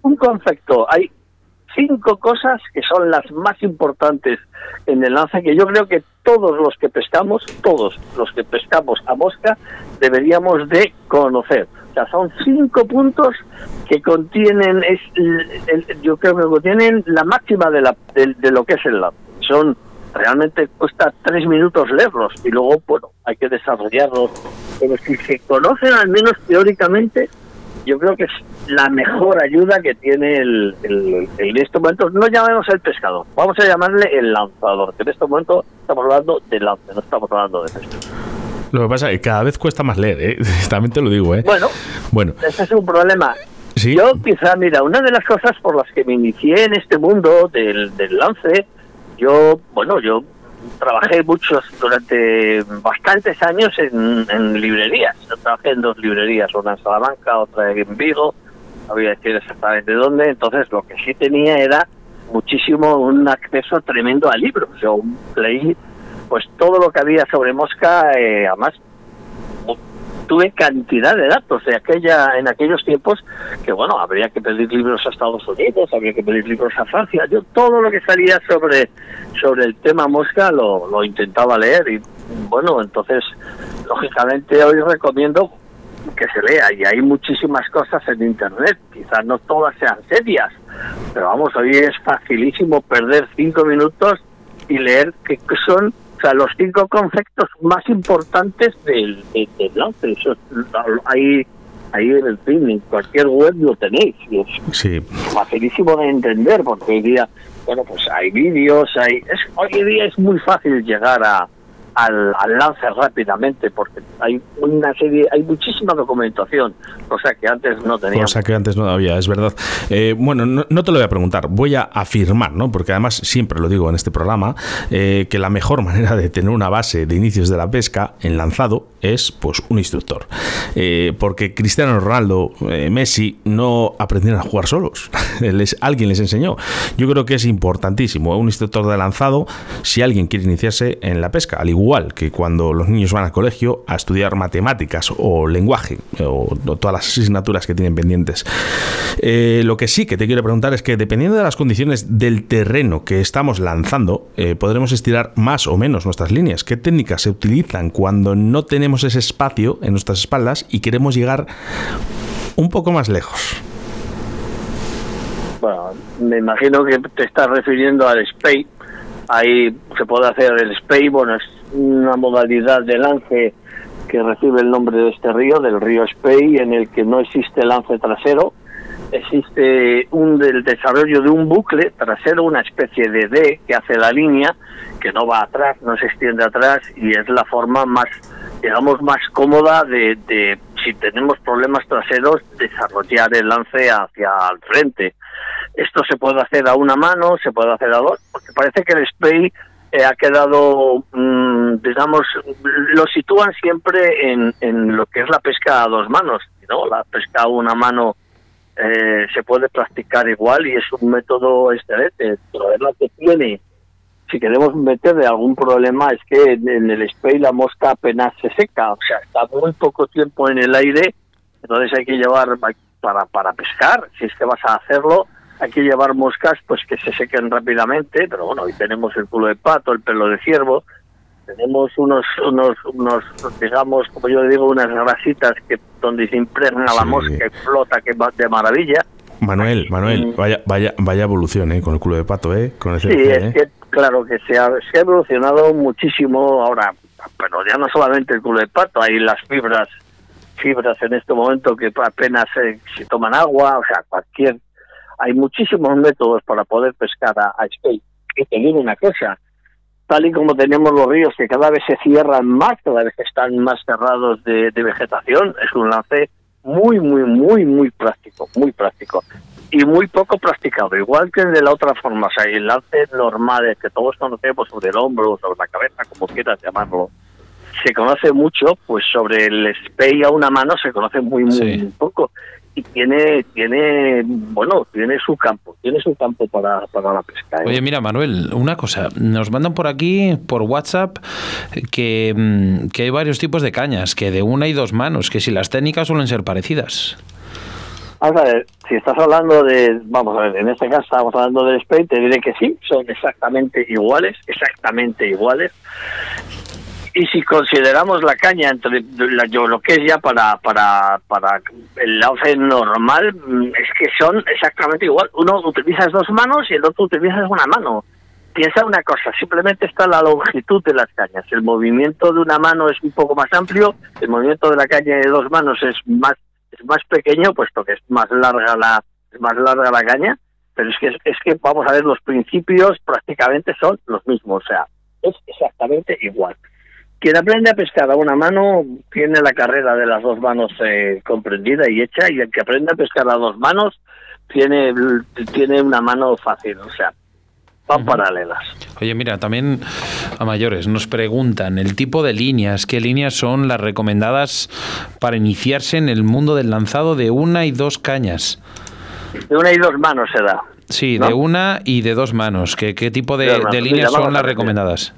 Speaker 4: un concepto, hay cinco cosas que son las más importantes en el lance que yo creo que todos los que pescamos, todos los que pescamos a mosca, deberíamos de conocer. O sea, son cinco puntos que contienen, es, yo creo que contienen la máxima de, la, de, lo que es el lance. Son realmente cuesta tres minutos leerlos y luego, bueno, hay que desarrollarlos. Pero si se conocen al menos teóricamente, yo creo que es la mejor ayuda que tiene el, el, en estos momentos. No llamemos el pescador, vamos a llamarle el lanzador, que en este momento estamos hablando de lance, no estamos hablando de pesca.
Speaker 1: Lo que pasa es que cada vez cuesta más leer, ¿eh? también te lo digo. ¿eh?
Speaker 4: Bueno, bueno, ese es un problema. Yo quizá, mira, una de las cosas por las que me inicié en este mundo del, del lance yo, bueno, yo trabajé muchos durante bastantes años en, librerías. Yo trabajé en dos librerías, una en Salamanca, otra en Vigo, no voy a decir exactamente dónde. Entonces, lo que sí tenía era muchísimo un acceso tremendo a libros. Yo leí pues todo lo que había sobre Mosca, eh, además tuve cantidad de datos de aquella en aquellos tiempos que bueno habría que pedir libros a Estados Unidos habría que pedir libros a Francia. Yo todo lo que salía sobre sobre el tema mosca lo, lo intentaba leer y bueno entonces lógicamente hoy recomiendo que se lea. Y hay muchísimas cosas en internet quizás no todas sean serias pero vamos hoy es facilísimo perder cinco minutos y leer que son o sea, los cinco conceptos más importantes del, del, lance. Eso, ahí, ahí en el fin, en cualquier web lo tenéis.
Speaker 1: sí.
Speaker 4: facilísimo de entender, porque hoy día, bueno, pues hay vídeos, hay, es, hoy día es muy fácil llegar a, al, al, lance rápidamente porque hay una serie, hay muchísima documentación, cosa que antes no teníamos.
Speaker 1: Cosa que antes no había, es verdad. Eh, bueno, no, te lo voy a preguntar, voy a afirmar, ¿no? porque además siempre lo digo en este programa, eh, que la mejor manera de tener una base de inicios de la pesca en lanzado es pues un instructor. Eh, porque Cristiano Ronaldo, Messi no aprendieron a jugar solos, alguien les enseñó. Yo creo que es importantísimo un instructor de lanzado si alguien quiere iniciarse en la pesca, al igual que cuando los niños van al colegio a estudiar matemáticas o lenguaje o, todas las asignaturas que tienen pendientes. Eh, lo que sí que te quiero preguntar es que dependiendo de las condiciones del terreno que estamos lanzando, eh, podremos estirar más o menos nuestras líneas. ¿Qué técnicas se utilizan cuando no tenemos ese espacio en nuestras espaldas y queremos llegar un poco más lejos?
Speaker 4: Bueno, me imagino que te estás refiriendo al SPAY. Ahí se puede hacer el SPAY, bueno, es una modalidad de lance que recibe el nombre de este río, del río Spey, en el que no existe lance trasero, existe un del desarrollo de un bucle trasero, una especie de D que hace la línea, que no va atrás, no se extiende atrás y es la forma más, digamos, más cómoda de, de si tenemos problemas traseros, desarrollar el lance hacia el frente. Esto se puede hacer a una mano, se puede hacer a dos, porque parece que el spray eh, ha quedado, mm, digamos, lo sitúan siempre en, lo que es la pesca a dos manos, ¿no? La pesca a una mano eh, se puede practicar igual y es un método excelente. Pero es lo que tiene, si queremos meterle algún problema, es que en el spray la mosca apenas se seca, o sea, está muy poco tiempo en el aire, entonces hay que llevar para, para pescar, si es que vas a hacerlo, hay que llevar moscas pues que se sequen rápidamente, pero bueno, hoy tenemos el culo de pato, el pelo de ciervo, tenemos unos, unos, unos digamos, como yo digo, unas grasitas que donde se impregna la mosca y flota que va de maravilla.
Speaker 1: Manuel, Manuel, vaya, vaya, vaya evolución, ¿eh? Con el culo de pato, ¿eh? Con
Speaker 4: ese sí, es ¿eh? que, claro, que se ha, se ha evolucionado muchísimo ahora, pero ya no solamente el culo de pato, hay las fibras, fibras en este momento que apenas se, se toman agua, o sea, cualquier hay muchísimos métodos para poder pescar a, a Y te digo una cosa, tal y como tenemos los ríos que cada vez se cierran más, cada vez están más cerrados de, de vegetación, es un lance muy, muy, muy, muy práctico, muy práctico y muy poco practicado, igual que de la otra forma, o sea, el lance normal que todos conocemos sobre el hombro, sobre la cabeza, como quieras llamarlo, se conoce mucho, pues sobre el spey a una mano se conoce muy, muy,
Speaker 2: Sí.
Speaker 4: muy poco. Y tiene, tiene, bueno, tiene su campo, tiene su campo para, para la pesca. ¿eh?
Speaker 2: Oye, mira, Manuel, una cosa. Nos mandan por aquí, por WhatsApp, que, mm, que hay varios tipos de cañas, que de una y dos manos, que si las técnicas suelen ser parecidas.
Speaker 4: Vamos a ver, si estás hablando de, vamos a ver, en este caso estamos hablando del spray, te diré que sí, son exactamente iguales, exactamente iguales. Y si consideramos la caña entre la- yo lo que es ya para para para el lance normal mm, es que son exactamente igual. Uno utilizas dos manos y el otro utilizas una mano. Piensa una cosa, simplemente está la longitud de las cañas. El movimiento de una mano es un poco más amplio, el movimiento de la caña de dos manos es más es más pequeño, puesto que es más larga la es más larga la caña, pero es que es que vamos a ver los principios prácticamente son los mismos, o sea, es exactamente igual. Quien aprende a pescar a una mano tiene la carrera de las dos manos eh, comprendida y hecha, y el que aprende a pescar a dos manos tiene, tiene una mano fácil, o sea, van paralelas.
Speaker 2: Oye, mira, también a mayores nos preguntan el tipo de líneas, qué líneas son las recomendadas para iniciarse en el mundo del lanzado de una y dos cañas.
Speaker 4: De una y dos manos se da.
Speaker 2: Sí,
Speaker 4: ¿No?
Speaker 2: de una y de dos manos. ¿Qué, qué tipo
Speaker 4: De
Speaker 2: líneas son las recomendadas?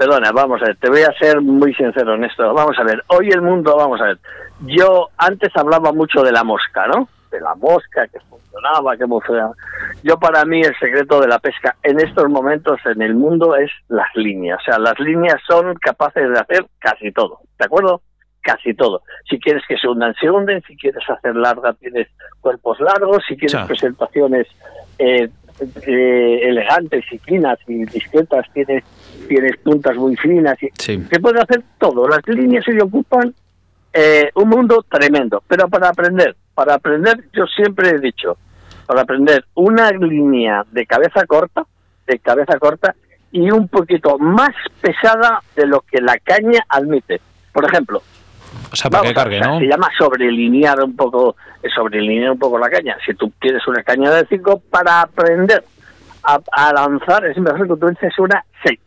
Speaker 4: Perdona, vamos a ver, te voy a ser muy sincero en esto. Vamos a ver, hoy el mundo, vamos a ver. Yo antes hablaba mucho de la mosca, ¿no? De la mosca, que funcionaba, que funcionaba. Yo para mí el secreto de la pesca en estos momentos en el mundo es las líneas. O sea, las líneas son capaces de hacer casi todo, ¿de acuerdo? Casi todo. Si quieres que se hundan, se hunden. Si quieres hacer larga, tienes cuerpos largos. Si quieres presentaciones eh, eh, elegantes y finas y discretas, tienes tienes puntas muy finas. Y,
Speaker 2: Sí.
Speaker 4: Se puede hacer todo. Las líneas se ocupan eh, un mundo tremendo. Pero para aprender, para aprender, yo siempre he dicho, para aprender una línea de cabeza corta, de cabeza corta, y un poquito más pesada de lo que la caña admite. Por ejemplo,
Speaker 2: O sea, para que
Speaker 4: Vamos a-
Speaker 2: cargue, ¿no?
Speaker 4: Se llama sobrelinear un poco, sobrelinear un poco la caña. Si tú quieres una caña de 5 para aprender a, a lanzar, es mejor que utilices una 6.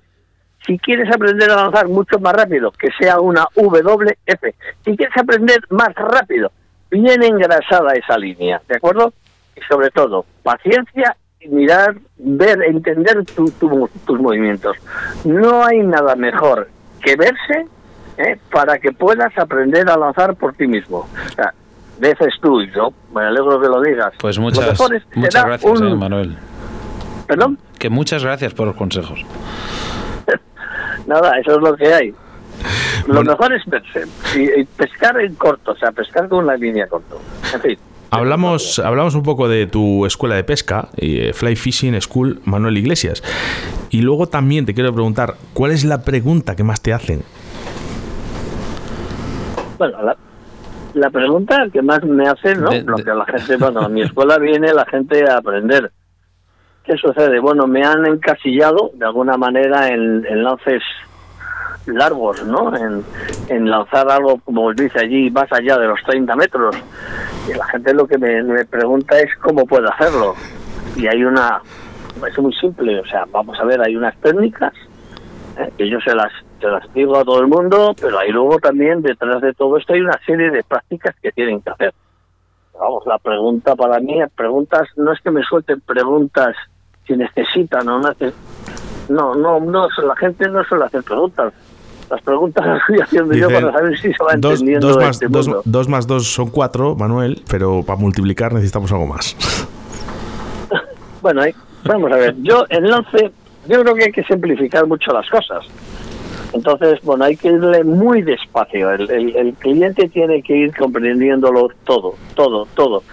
Speaker 4: Si quieres aprender a lanzar mucho más rápido, que sea una WF. Si quieres aprender más rápido, bien engrasada esa línea, ¿de acuerdo? Y sobre todo, paciencia y mirar, ver, entender tu- tu- tus movimientos. No hay nada mejor que verse ¿eh? para que puedas aprender a lanzar por ti mismo. O sea, veces tú y yo, me alegro que lo digas.
Speaker 2: Pues muchas, muchas gracias,
Speaker 4: un-
Speaker 2: eh, Manuel.
Speaker 4: ¿Perdón?
Speaker 2: Que muchas gracias por los consejos.
Speaker 4: Nada, eso es lo que hay. Lo
Speaker 1: Bueno.
Speaker 4: mejor es verse y, y pescar en corto, o sea, pescar con una línea corto. En fin.
Speaker 1: Hablamos, hablamos un poco de tu escuela de pesca, eh, Fly Fishing School Manuel Iglesias. Y luego también te quiero preguntar, ¿cuál es la pregunta que más te hacen?
Speaker 4: Bueno, la, la pregunta que más me hace, ¿no?
Speaker 2: De-
Speaker 4: Lo que la gente, bueno, a mi escuela viene la gente a aprender. ¿Qué sucede? Bueno, me han encasillado de alguna manera en, en lances largos, ¿no? En, en lanzar algo, como dice allí, más allá de los 30 metros. Y la gente lo que me, me pregunta es cómo puedo hacerlo. Y hay una, es muy simple, o sea, vamos a ver, hay unas técnicas eh, que yo se las, se las digo a todo el mundo, pero hay luego también detrás de todo esto hay una serie de prácticas que tienen que hacer. Vamos, la pregunta para mí, preguntas, no es que me suelten preguntas si necesitan o no no, no, no, la gente no suele hacer preguntas. Las preguntas las estoy haciendo yo para saber si se va
Speaker 1: dos,
Speaker 4: entendiendo
Speaker 1: dos más,
Speaker 4: este
Speaker 1: dos- dos más dos son cuatro, Manuel, pero para multiplicar necesitamos algo más.
Speaker 4: Bueno, ahí- vamos a ver, yo en lance, yo creo que hay que simplificar mucho las cosas. Entonces, bueno, hay que irle muy despacio. El, el- el cliente tiene que ir comprendiéndolo todo, todo, todo.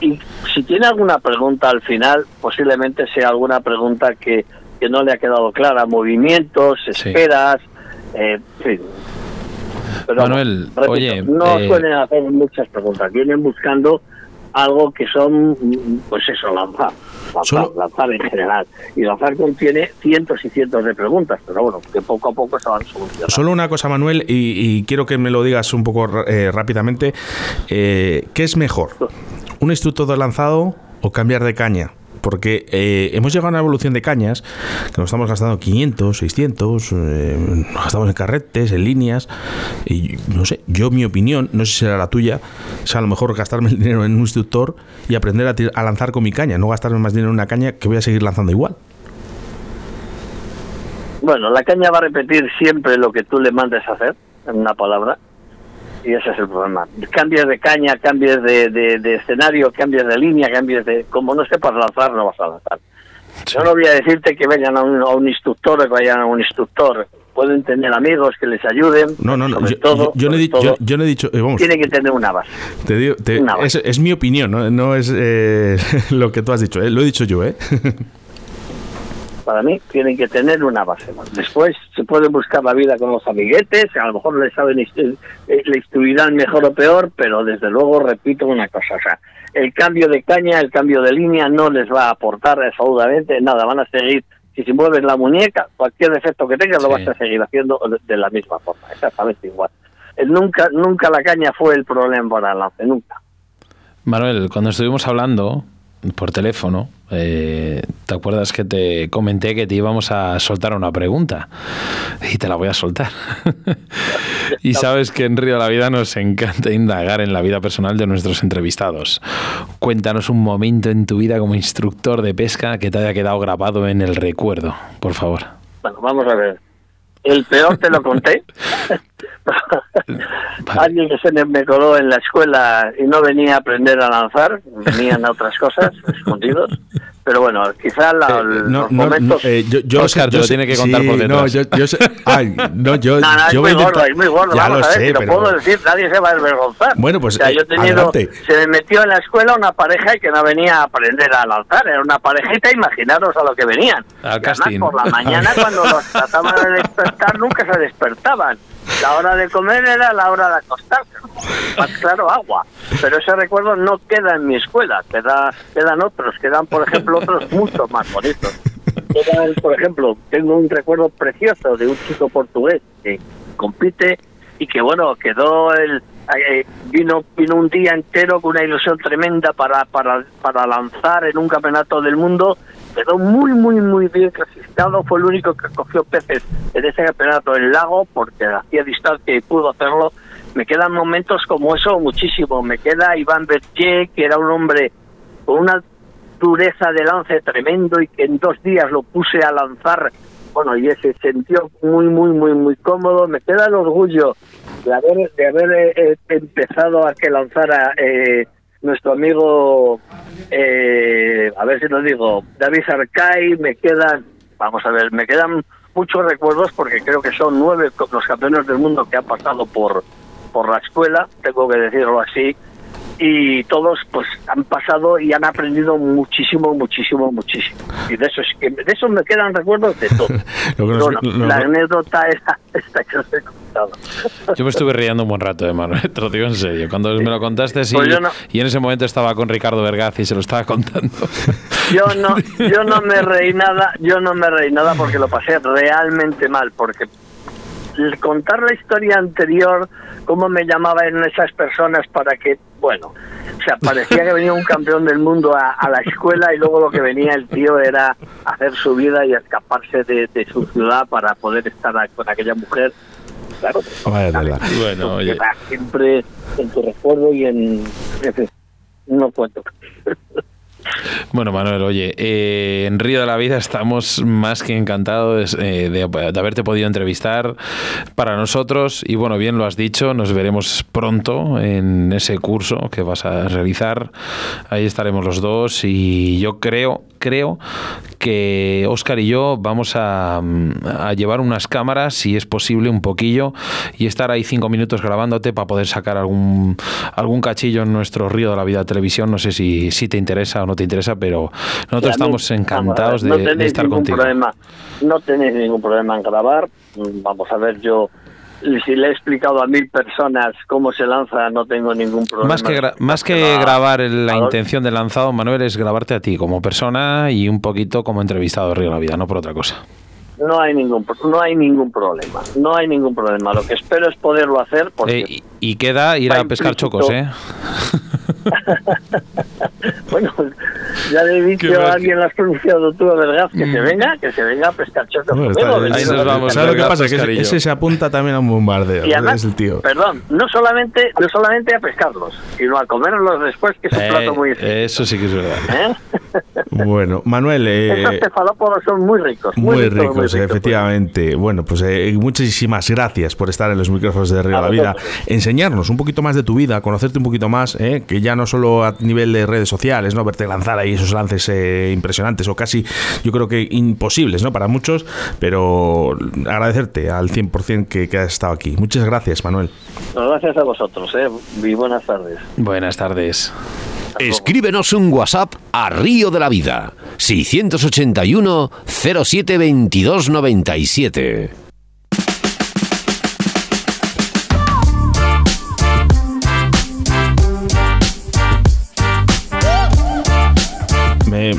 Speaker 4: Y si tiene alguna pregunta al final, posiblemente sea alguna pregunta que, que no le ha quedado clara. Movimientos,
Speaker 2: Sí.
Speaker 4: esperas, eh, en fin. Pero,
Speaker 2: Manuel,
Speaker 4: repito,
Speaker 2: oye,
Speaker 4: no
Speaker 2: eh,
Speaker 4: suelen hacer muchas preguntas. Vienen buscando algo que son, pues eso, Lanzar, lanzar en general. Y lanzar contiene cientos y cientos de preguntas, pero bueno, que poco a poco se van solucionando.
Speaker 1: Solo una cosa, Manuel, y, quiero que me lo digas un poco eh, rápidamente. Eh, ¿Qué es mejor? ¿Un instructor de lanzado o cambiar de caña? Porque eh, hemos llegado a una evolución de cañas que nos estamos gastando 500, 600, eh, nos gastamos en carretes, en líneas, y no sé, yo mi opinión, no sé si será la tuya, es a lo mejor gastarme el dinero en un instructor y aprender a, a lanzar con mi caña, no gastarme más dinero en una caña que voy a seguir lanzando igual.
Speaker 4: Bueno, la caña va a repetir siempre lo que tú le mandes a hacer, en una palabra, y ese es el problema. Cambias de caña, cambias de, de, escenario, cambias de línea, cambias de... Como no sepas lanzar, no vas a lanzar. Yo no voy a decirte que vayan a un, instructor o que vayan a un instructor. Pueden tener amigos que les ayuden.
Speaker 1: No, no, no. Yo, no he dicho. Yo, no he dicho eh,
Speaker 4: tiene que tener una base.
Speaker 1: Te digo, Es, mi opinión, no, no es eh, lo que tú has dicho. Eh. Lo he dicho yo, ¿eh?
Speaker 4: para mí tienen que tener una base. Después se puede buscar la vida con los amiguetes, a lo mejor les saben eh, le instruirán mejor o peor, pero desde luego repito una cosa, o sea, el cambio de caña, el cambio de línea no les va a aportar absolutamente nada, van a seguir si se mueven la muñeca, cualquier defecto que tenga lo vas a seguir haciendo de la misma forma, exactamente igual. Eh, nunca nunca la caña fue el problema para el lance, nunca.
Speaker 2: Manuel, cuando estuvimos hablando por teléfono, eh, ¿te acuerdas que te comenté que te íbamos a soltar una pregunta? Y te la voy a soltar. y sabes que en Río de la Vida nos encanta indagar en la vida personal de nuestros entrevistados. Cuéntanos un momento en tu vida como instructor de pesca que te haya quedado grabado en el recuerdo, por favor.
Speaker 4: Bueno, vamos a ver. El peor te lo conté. Alguien que se me coló en la escuela y no venía a aprender a lanzar, venían a otras cosas, escondidos. Pero bueno, quizá la, eh, los momentos...
Speaker 2: Eh, yo, yo, Oscar, yo, tiene que contar por detrás.
Speaker 1: No, yo, yo, ay, no, yo,
Speaker 4: no, no,
Speaker 1: yo
Speaker 4: es muy gordo, es muy gordo. Ya Vamos lo a ver, sé, pero... lo puedo decir, nadie se va a desvergonzar.
Speaker 1: Bueno, pues
Speaker 4: o sea, yo he
Speaker 1: eh, tenido,
Speaker 4: se me metió en la escuela una pareja que no venía a aprender a lanzar, era una parejita, imaginaros a lo que venían.
Speaker 2: Al casting.
Speaker 4: por la mañana cuando los trataban de despertar nunca se despertaban. La hora de comer era la hora de acostarse. Más claro, agua. Pero ese recuerdo no queda en mi escuela, queda, quedan otros, quedan, por ejemplo, otros mucho más bonitos. Por ejemplo, tengo un recuerdo precioso de un chico portugués que compite y que, bueno, quedó el, eh, vino vino un día entero con una ilusión tremenda para, para, para lanzar en un campeonato del mundo quedó muy, muy, muy bien clasificado. Fue el único que cogió peces en ese campeonato en lago porque hacía distancia y pudo hacerlo. Me quedan momentos como eso muchísimo. Me queda Iván Bertier, que era un hombre con una dureza de lance tremendo y que en dos días lo puse a lanzar. Bueno, y se sintió muy, muy, muy, muy cómodo. Me queda el orgullo de haber, de haber eh, empezado a que lanzara. Eh, nuestro amigo, eh, a ver si lo digo, David Arcay, me quedan, vamos a ver, me quedan muchos recuerdos porque creo que son nueve los campeones del mundo que han pasado por, por la escuela, tengo que decirlo así, y todos pues han pasado y han aprendido muchísimo, muchísimo, muchísimo. Y de eso, es que, de eso me quedan recuerdos de todo. la anécdota esta, esta que os he contado.
Speaker 2: Yo me estuve riendo un buen rato, de Manuel, te lo digo en serio. Cuando me lo contaste, sí, pues y en ese momento estaba con Ricardo Vergaz y se lo estaba contando.
Speaker 4: Yo no, yo no me reí nada, yo no me reí nada porque lo pasé realmente mal, porque contar la historia anterior, cómo me llamaban esas personas para que, bueno, o sea, parecía que venía un campeón del mundo a, la escuela y luego lo que venía el tío era hacer su vida y escaparse de, su ciudad para poder estar con aquella mujer. Claro,
Speaker 2: bueno, oye.
Speaker 4: siempre en tu recuerdo y en... no cuento.
Speaker 2: Bueno, Manuel, oye, eh, en Río de la Vida estamos más que encantados eh, de, haberte podido entrevistar para nosotros y bueno, bien lo has dicho, nos veremos pronto en ese curso que vas a realizar. Ahí estaremos los dos y yo creo, creo que Oscar y yo vamos a, llevar unas cámaras, si es posible, un poquillo y estar ahí cinco minutos grabándote para poder sacar algún, algún cachillo en nuestro Río de la Vida televisión. No sé si, si te interesa o no te interesa, pero nosotros estamos encantados de, estar contigo.
Speaker 4: Problema, no tenéis ningún problema en grabar. Vamos a ver, yo si le he explicado a mil personas cómo se lanza, no tengo ningún problema.
Speaker 2: Más que, más que grabar la intención del lanzado, Manuel, es grabarte a ti como persona y un poquito como entrevistado de Río la Vida, no por otra cosa.
Speaker 4: No hay ningún no hay ningún problema, no hay ningún problema. Lo que espero es poderlo hacer porque
Speaker 2: eh, y, queda ir a pescar chocos, ¿eh?
Speaker 4: bueno, ya le he dicho a alguien, lo has pronunciado tú, ¿verdad? Que se mm. venga, que se venga a pescar chocos.
Speaker 1: ahí nos vamos. ¿Sabes lo que pasa? Que ese, se apunta también a un bombardeo. Y además, el tío.
Speaker 4: Perdón, no solamente, no solamente a pescarlos, sino a comerlos después, que es un plato muy
Speaker 2: eh, Eso sí que es verdad.
Speaker 4: ¿Eh?
Speaker 1: Bueno, Manuel...
Speaker 4: Eh, Esos cefalópodos son muy ricos.
Speaker 1: Muy, ricos, efectivamente. Bueno, pues eh, muchísimas gracias por estar en los micrófonos de Río la Vida. Enseñarnos un poquito más de tu vida, conocerte un poquito más, eh, que ya no solo a nivel de redes sociales, ¿no? Verte lanzar ahí esos lances eh, impresionantes o casi, yo creo que imposibles, ¿no? Para muchos, pero agradecerte al 100% que, que has estado aquí. Muchas gracias, Manuel.
Speaker 4: gracias a vosotros, ¿eh? Y buenas tardes.
Speaker 2: Buenas tardes.
Speaker 3: Escríbenos un WhatsApp a Río de la Vida 681 07 22 97.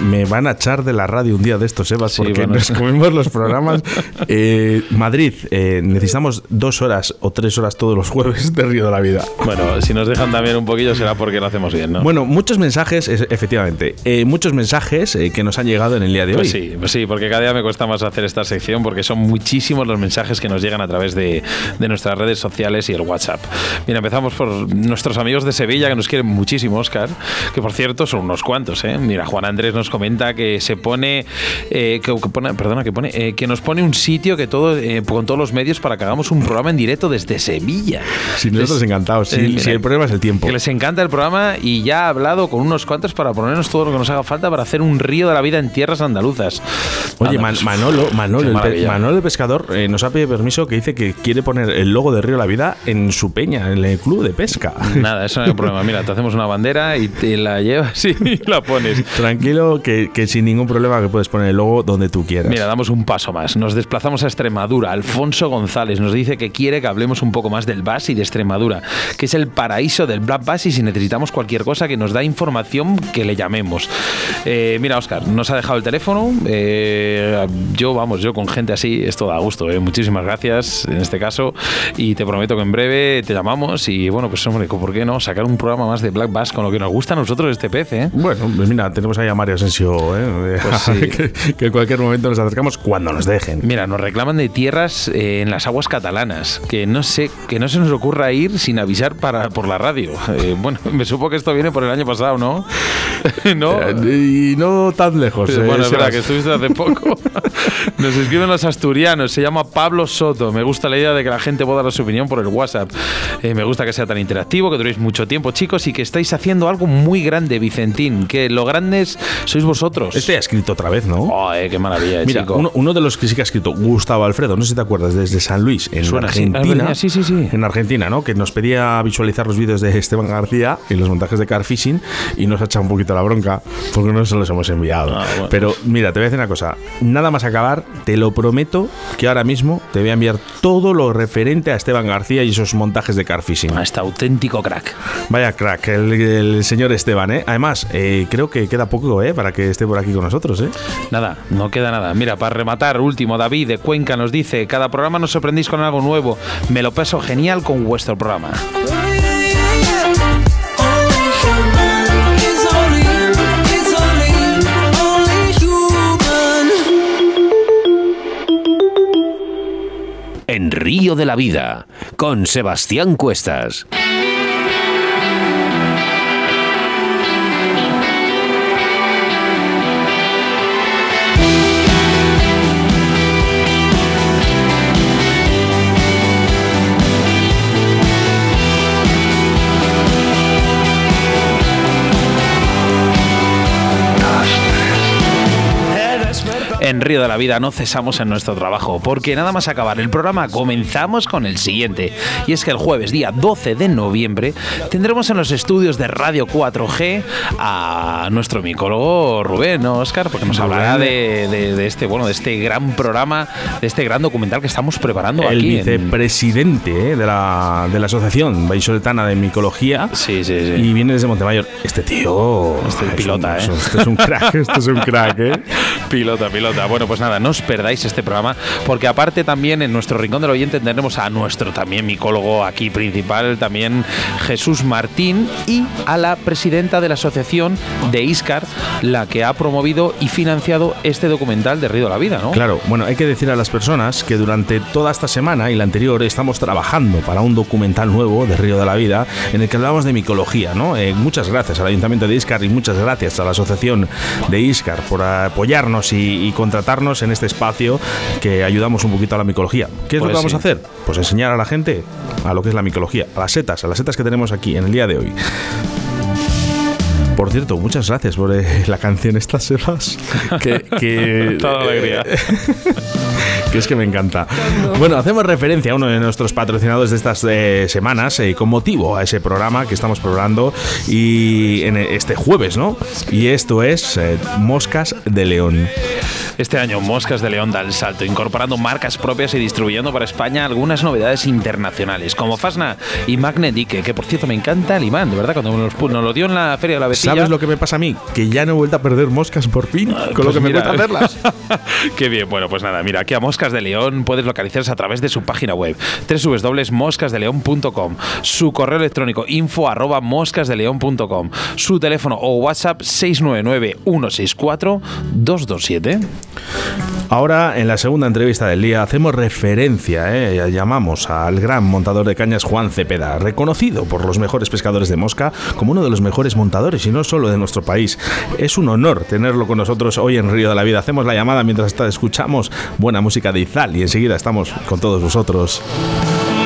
Speaker 1: Me, van a echar de la radio un día de estos, Evas, porque nos comemos los programas. Eh, Madrid, eh, necesitamos dos horas o tres horas todos los jueves de Río de la Vida.
Speaker 2: Bueno, si nos dejan también un poquillo será porque lo hacemos bien, ¿no?
Speaker 1: Bueno, muchos mensajes, efectivamente, eh, muchos mensajes que nos han llegado en el día de
Speaker 2: pues
Speaker 1: hoy.
Speaker 2: Sí, pues sí, porque cada día me cuesta más hacer esta sección porque son muchísimos los mensajes que nos llegan a través de, de nuestras redes sociales y el WhatsApp. Mira, empezamos por nuestros amigos de Sevilla que nos quieren muchísimo, Oscar, que por cierto son unos cuantos, ¿eh? Mira, Juan Andrés nos comenta que se pone, eh, que, pone perdona, que pone, eh, que nos pone un sitio que todo, eh, con todos los medios para que hagamos un programa en directo desde Sevilla.
Speaker 1: Sí, nosotros encantados. Sí, el problema es el tiempo.
Speaker 2: Que les encanta el programa y ya ha hablado con unos cuantos para ponernos todo lo que nos haga falta para hacer un río de la vida en tierras andaluzas.
Speaker 1: Oye, pues, Manolo, Manolo, el, Manolo el pescador nos ha pedido permiso que dice que quiere poner el logo de Río de la Vida en su peña, en el club de pesca.
Speaker 2: Nada, eso no hay problema. Mira, te hacemos una bandera y te la llevas y la pones.
Speaker 1: Tranquilo, que, sin ningún problema que puedes poner el logo donde tú quieras.
Speaker 2: Mira, damos un paso más. Nos desplazamos a Extremadura. Alfonso González nos dice que quiere que hablemos un poco más del BAS y de Extremadura, que es el paraíso del Black Bass y si necesitamos cualquier cosa que nos da información que le llamemos. Eh, mira, Oscar, nos ha dejado el teléfono. Eh, yo, vamos, yo con gente así, esto da gusto. Eh. Muchísimas gracias en este caso y te prometo que en breve te llamamos y bueno, pues hombre, ¿por qué no? Sacar un programa más de Black Bass con lo que nos gusta a nosotros este pez, ¿eh?
Speaker 1: Bueno, pues mira, tenemos ahí a Mario Asensio, ¿eh? Pues que, en cualquier momento nos acercamos cuando nos dejen.
Speaker 2: Mira, nos reclaman de tierras eh, en las aguas catalanas, que no sé, que no se nos ocurra ir sin avisar para por la radio. Eh, bueno, me supo que esto viene por el año pasado, ¿no?
Speaker 1: ¿No? y no tan lejos.
Speaker 2: bueno, es verdad que estuviste hace poco. Nos escriben los asturianos, se llama Pablo Soto. Me gusta la idea de que la gente pueda dar su opinión por el WhatsApp. me gusta que sea tan interactivo, que duréis mucho tiempo, chicos, y que estáis haciendo algo muy grande, Vicentín. Que lo grandes sois vosotros.
Speaker 1: Este ha escrito otra vez, ¿no?
Speaker 2: qué maravilla,
Speaker 1: Mira, Uno, de los que sí que ha escrito, Gustavo Alfredo, no sé si te acuerdas, desde San Luis, en Argentina.
Speaker 2: Sí, sí, sí.
Speaker 1: En Argentina, ¿no? Que nos pedía visualizar los vídeos de Esteban García y los montajes de Car Fishing y nos ha echado un poquito la bronca porque no se los hemos enviado. Ah, Pero mira, te voy a decir una cosa. Nada más acabar, te lo prometo que ahora mismo te voy a enviar todo lo referente a Esteban García y esos montajes de Car Fishing.
Speaker 2: A este auténtico crack.
Speaker 1: Vaya crack, el, señor Esteban, ¿eh? Además, eh, creo que queda poco, ¿eh? Para que esté por aquí con nosotros, ¿eh?
Speaker 2: Nada, no queda nada. Mira, para rematar, último, David de Cuenca nos dice, cada programa nos sorprendís con algo nuevo. Me lo paso genial con vuestro programa.
Speaker 3: En Río de la Vida, con Sebastián Cuestas.
Speaker 2: En Río de la Vida no cesamos en nuestro trabajo, porque nada más acabar el programa comenzamos con el siguiente. Y es que el jueves, día 12 de noviembre, tendremos en los estudios de Radio 4G a nuestro micólogo Rubén, ¿no, Oscar? Porque nos hablará de, este, bueno, de este gran programa, de este gran documental que estamos preparando
Speaker 1: el
Speaker 2: aquí.
Speaker 1: El vicepresidente eh, de, la, de la Asociación Vallisoletana de Micología.
Speaker 2: Sí, sí, sí.
Speaker 1: Y viene desde Montemayor. Este tío.
Speaker 2: Este es pilota, ¿eh?
Speaker 1: Este es un crack, este es un crack, ¿eh?
Speaker 2: pilota, pilota. Bueno, pues nada, no os perdáis este programa, porque aparte también en nuestro rincón del oyente tendremos a nuestro también micólogo aquí principal, también Jesús Martín, y a la presidenta de la asociación de ISCAR, la que ha promovido y financiado este documental de Río de la Vida, ¿no?
Speaker 1: Claro, bueno, hay que decir a las personas que durante toda esta semana y la anterior estamos trabajando para un documental nuevo de Río de la Vida en el que hablamos de micología, ¿no? Eh, muchas gracias al Ayuntamiento de Iscar y muchas gracias a la Asociación de Iscar por apoyarnos y, contratarnos en este espacio que ayudamos un poquito a la micología. ¿Qué es lo que pues vamos a hacer? Pues enseñar a la gente a lo que es la micología, a las setas, a las setas que tenemos aquí en el día de hoy. Por cierto, muchas gracias por eh, la canción Estas Sebas. Que, que
Speaker 2: Toda alegría.
Speaker 1: Que es que me encanta. Bueno, hacemos referencia a uno de nuestros patrocinadores de estas eh, semanas eh, con motivo a ese programa que estamos probando y en este jueves, ¿no? Y esto es Moscas de León.
Speaker 2: Este año Moscas de León da el salto, incorporando marcas propias y distribuyendo para España algunas novedades internacionales, como Fasna y Magnetic, que por cierto me encanta el imán, de verdad, cuando nos, lo dio en la Feria de la Vecilla.
Speaker 1: ¿Sabes lo que me pasa a mí? Que ya no he vuelto a perder moscas por fin, ah, con lo pues que me cuesta hacerlas.
Speaker 2: Qué bien, bueno, pues nada, mira, aquí a Moscas de León puedes localizarse a través de su página web, www.moscasdeleón.com, su correo electrónico info arroba moscasdeleón.com, su teléfono o WhatsApp 699 164 227.
Speaker 1: Ahora, en la segunda entrevista del día, hacemos referencia, eh, llamamos al gran montador de cañas Juan Cepeda, reconocido por los mejores pescadores de mosca como uno de los mejores montadores, y no solo de nuestro país. Es un honor tenerlo con nosotros hoy en Río de la Vida. Hacemos la llamada mientras escuchamos buena música de Izal y enseguida estamos con todos vosotros.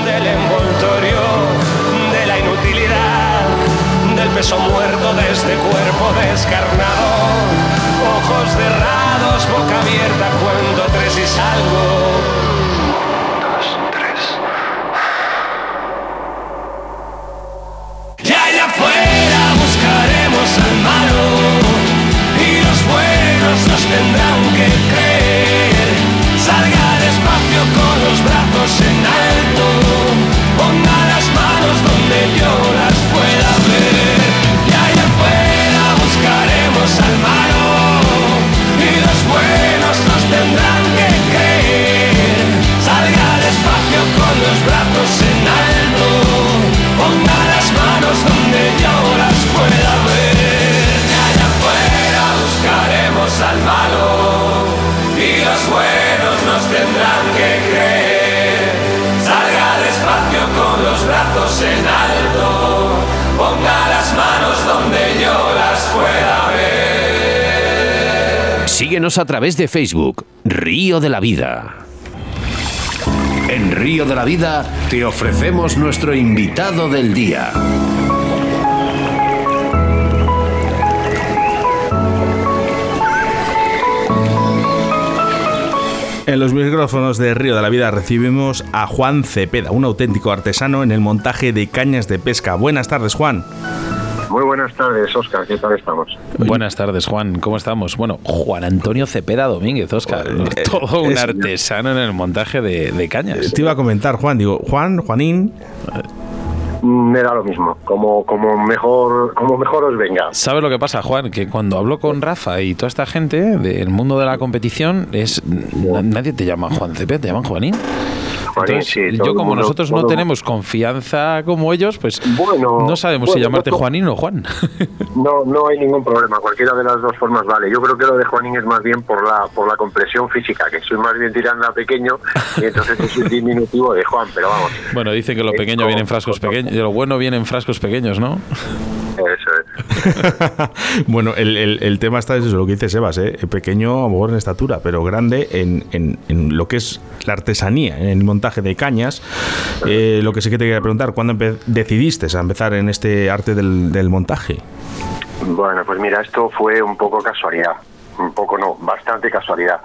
Speaker 5: Del envoltorio, de la inutilidad, del peso muerto de este cuerpo descarnado
Speaker 3: Síguenos a través de Facebook, Río de la Vida. En Río de la Vida te ofrecemos nuestro invitado del día.
Speaker 1: En los micrófonos de Río de la Vida recibimos a Juan Cepeda, un auténtico artesano en el montaje de cañas de pesca. Buenas tardes, Juan.
Speaker 6: Muy buenas tardes, Oscar. ¿Qué tal estamos?
Speaker 2: Buenas tardes, Juan. ¿Cómo estamos? Bueno, Juan Antonio Cepeda Domínguez, Oscar. todo un artesano en el montaje de, cañas.
Speaker 1: Te iba a comentar, Juan. Digo, Juan, Juanín
Speaker 6: me da lo mismo, como, como mejor como mejor os venga.
Speaker 2: ¿Sabes lo que pasa, Juan? Que cuando hablo con Rafa y toda esta gente del mundo de la competición, es nadie te llama Juan Cepeda, te llaman Juanín yo como nosotros no tenemos confianza como ellos, pues no sabemos si llamarte Juanín o Juan.
Speaker 6: No, no hay ningún problema. Cualquiera de las dos formas vale. Yo creo que lo de Juanín es más bien por la por la compresión física, que soy más bien tirando a pequeño y entonces es un diminutivo de Juan, pero vamos.
Speaker 2: Bueno, dice que lo pequeño viene en frascos pequeños, lo bueno viene en frascos pequeños, ¿no?
Speaker 6: Eso
Speaker 1: es. bueno, el, el, tema está es eso, lo que dice Sebas, ¿eh? pequeño a mejor en estatura, pero grande en, en, en, lo que es la artesanía, en el montaje de cañas. Eh, lo que sí que te quería preguntar, ¿cuándo decidiste a empezar en este arte del, del montaje?
Speaker 6: Bueno, pues mira, esto fue un poco casualidad un poco no, bastante casualidad.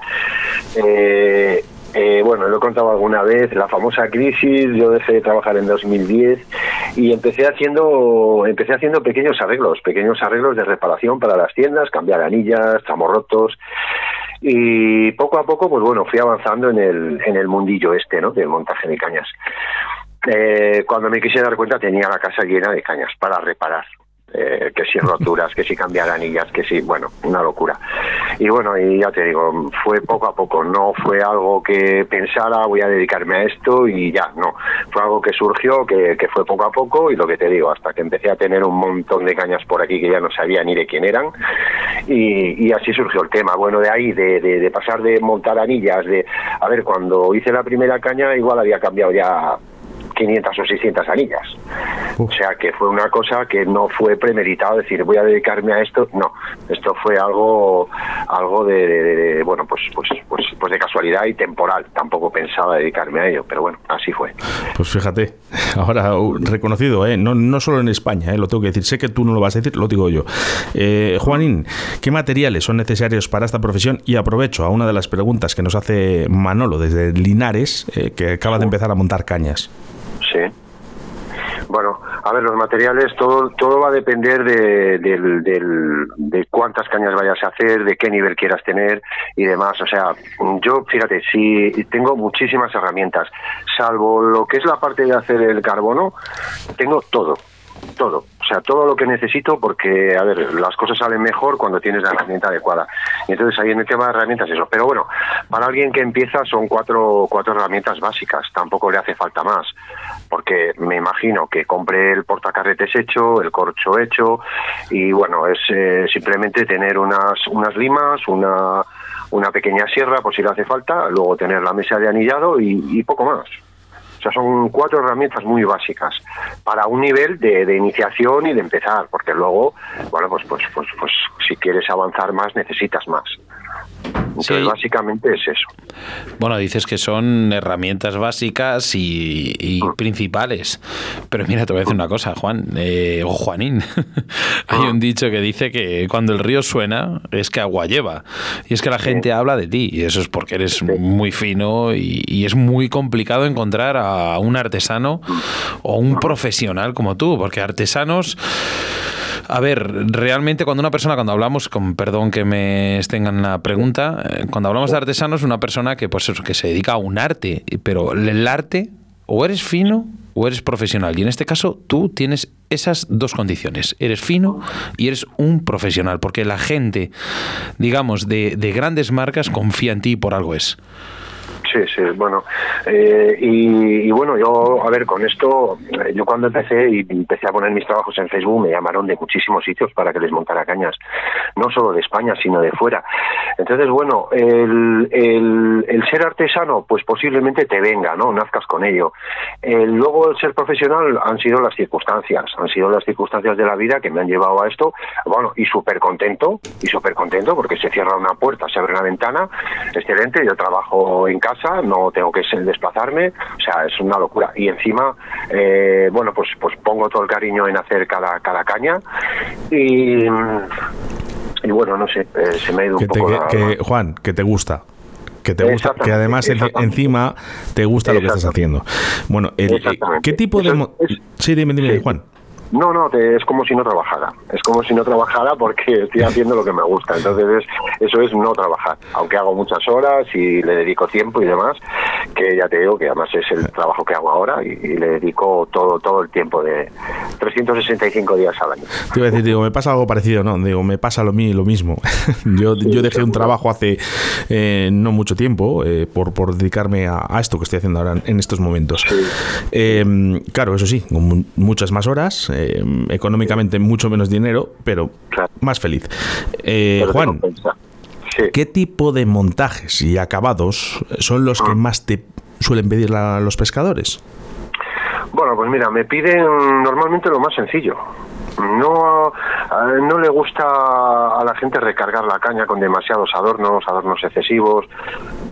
Speaker 6: Eh, eh, bueno, lo he contado alguna vez, la famosa crisis, yo dejé de trabajar en 2010 y empecé haciendo empecé haciendo pequeños arreglos, pequeños arreglos de reparación para las tiendas, cambiar anillas, tramos rotos y poco a poco, pues bueno, fui avanzando en el, en el mundillo este, ¿no? Del montaje de cañas. Eh, cuando me quise dar cuenta tenía la casa llena de cañas para reparar. Eh, que si roturas, que si cambiar anillas, que si, bueno, una locura. Y bueno, y ya te digo, fue poco a poco, no fue algo que pensara voy a dedicarme a esto y ya, no, fue algo que surgió, que, que fue poco a poco y lo que te digo, hasta que empecé a tener un montón de cañas por aquí que ya no sabía ni de quién eran y, y así surgió el tema. Bueno, de ahí, de, de, de pasar de montar anillas, de, a ver, cuando hice la primera caña igual había cambiado ya 500 o 600 anillas. O sea que fue una cosa que no fue premeditado decir voy a dedicarme a esto. No, esto fue algo algo de, de- de- bueno pues, pues pues pues de casualidad y temporal. Tampoco pensaba dedicarme a ello, pero bueno así fue.
Speaker 1: Pues fíjate, ahora uh, reconocido, ¿eh? no, no solo en España, ¿eh? lo tengo que decir. Sé que tú no lo vas a decir, lo digo yo. Eh, Juanín, ¿qué materiales son necesarios para esta profesión? Y aprovecho a una de las preguntas que nos hace Manolo desde Linares, eh, que acaba de empezar a montar cañas.
Speaker 6: Sí. Bueno, a ver, los materiales, todo, todo va a depender de, del- de cuántas cañas vayas a hacer, de qué nivel quieras tener y demás. O sea, yo, fíjate, si tengo muchísimas herramientas, salvo lo que es la parte de hacer el carbono, tengo todo, todo. O sea, todo lo que necesito porque, a ver, las cosas salen mejor cuando tienes la herramienta adecuada. Y entonces ahí en el tema de herramientas eso. Pero bueno, para alguien que empieza son cuatro, cuatro herramientas básicas. Tampoco le hace falta más. Porque me imagino que compre el portacarretes hecho, el corcho hecho y bueno, es eh, simplemente tener unas, unas limas, una, una pequeña sierra por si le hace falta, luego tener la mesa de anillado y, y poco más. O sea, son cuatro herramientas muy básicas para un nivel de, de iniciación y de empezar, porque luego, bueno, pues, pues, pues, pues si quieres avanzar más necesitas más. Entonces,
Speaker 2: Sí.
Speaker 6: básicamente es eso.
Speaker 2: Bueno, dices que son herramientas básicas y, y
Speaker 6: Ah.
Speaker 2: principales. Pero mira, te voy a decir una cosa, Juan, eh, o Juanín. Hay
Speaker 6: Ah.
Speaker 2: un dicho que dice que cuando el río suena es que agua lleva. Y es que la gente habla de ti. Y eso es porque eres muy fino y, y es muy complicado encontrar a un artesano o un profesional como tú. Porque artesanos... A ver, realmente cuando una persona, cuando hablamos, con perdón que me extengan la pregunta, eh, cuando hablamos de artesanos, una persona que pues que se dedica a un arte, pero el arte o eres fino o eres profesional. Y en este caso tú tienes esas dos condiciones. Eres fino y eres un profesional, porque la gente, digamos, de, de grandes marcas confía en ti por algo es.
Speaker 6: Sí, bueno. eh, y, y bueno, yo, a ver, con esto, eh, yo cuando empecé y empecé a poner mis trabajos en Facebook, me llamaron de muchísimos sitios para que les montara cañas, no solo de España, sino de fuera. Entonces, bueno, el, el, el ser artesano, pues posiblemente te venga, ¿no? Nazcas con ello. El, luego, el ser profesional han sido las circunstancias, han sido las circunstancias de la vida que me han llevado a esto, bueno, y súper contento, y súper contento porque se cierra una puerta, se abre una ventana, excelente, yo trabajo en casa, no tengo que desplazarme, o sea, es una locura. Y encima, eh, bueno, pues, pues pongo todo el cariño en hacer cada, cada caña y, y bueno, no sé, eh, se me ha ido un
Speaker 1: Que te-
Speaker 6: poco
Speaker 1: que-
Speaker 6: la-
Speaker 1: Juan, que te gusta. Que te gusta, que además encima te gusta lo que estás haciendo. Bueno, el-
Speaker 6: Exactamente.
Speaker 1: ¿qué tipo de...
Speaker 6: Es-
Speaker 1: Sí, dime, dime,
Speaker 6: sí.
Speaker 1: Juan.
Speaker 6: No, no, te- es como si no trabajara. Es como si no trabajara porque estoy haciendo lo que me gusta. Entonces, es- eso es no trabajar. Aunque hago muchas horas y le dedico tiempo y demás, que ya te digo que además es el trabajo que hago ahora y, y le dedico todo todo el tiempo de 365 días al año.
Speaker 1: Te iba a decir, digo, me pasa algo parecido, ¿no? Digo, me pasa lo lo mismo. yo, yo dejé un trabajo hace eh, no mucho tiempo eh, por, por dedicarme a, a esto que estoy haciendo ahora en estos momentos. Eh, claro, eso sí, con mu- muchas más horas, eh, económicamente mucho menos dinero, pero
Speaker 6: Claro.
Speaker 1: más feliz. Eh,
Speaker 6: Pero
Speaker 1: Juan.
Speaker 6: Sí.
Speaker 1: ¿qué tipo de montajes y acabados son los
Speaker 6: Ah.
Speaker 1: que más te suelen pedir la- los pescadores?
Speaker 6: Bueno, pues mira, me piden normalmente lo más sencillo. No, no le gusta a la gente recargar la caña con demasiados adornos, adornos excesivos.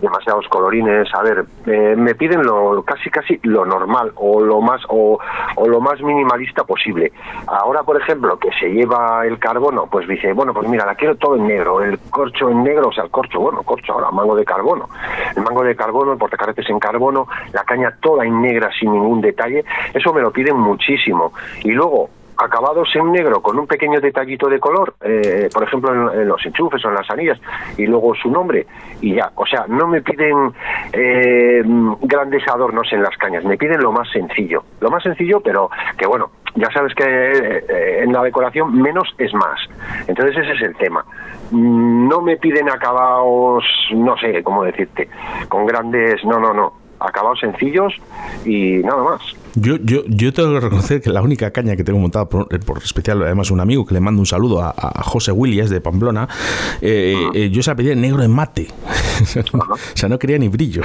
Speaker 6: demasiados colorines. A ver, eh, me piden lo casi casi lo normal o lo más o, o lo más minimalista posible. Ahora, por ejemplo, que se lleva el carbono, pues dice, bueno, pues mira, la quiero todo en negro, el corcho en negro, o sea, el corcho, bueno, corcho ahora, mango de carbono, el mango de carbono, el portacarretes en carbono, la caña toda en negra sin ningún detalle, eso me lo piden muchísimo. Y luego, acabados en negro con un pequeño detallito de color, eh, por ejemplo en, los enchufes o en las anillas, y luego su nombre, y ya. O sea, no me piden eh, grandes adornos en las cañas, me piden lo más sencillo. Lo más sencillo, pero que bueno, ya sabes que eh, en la decoración menos es más. Entonces ese es el tema. Mm, No me piden acabados, no sé cómo decirte, con grandes, no, no, no. Acabados sencillos y nada más.
Speaker 1: Yo, yo, yo tengo que reconocer que la única caña que tengo montada por, eh, por especial, además un amigo que le mando un saludo a, a José Williams de Pamplona, eh, eh, yo se la pedí en negro en mate. o sea, no quería ni brillo.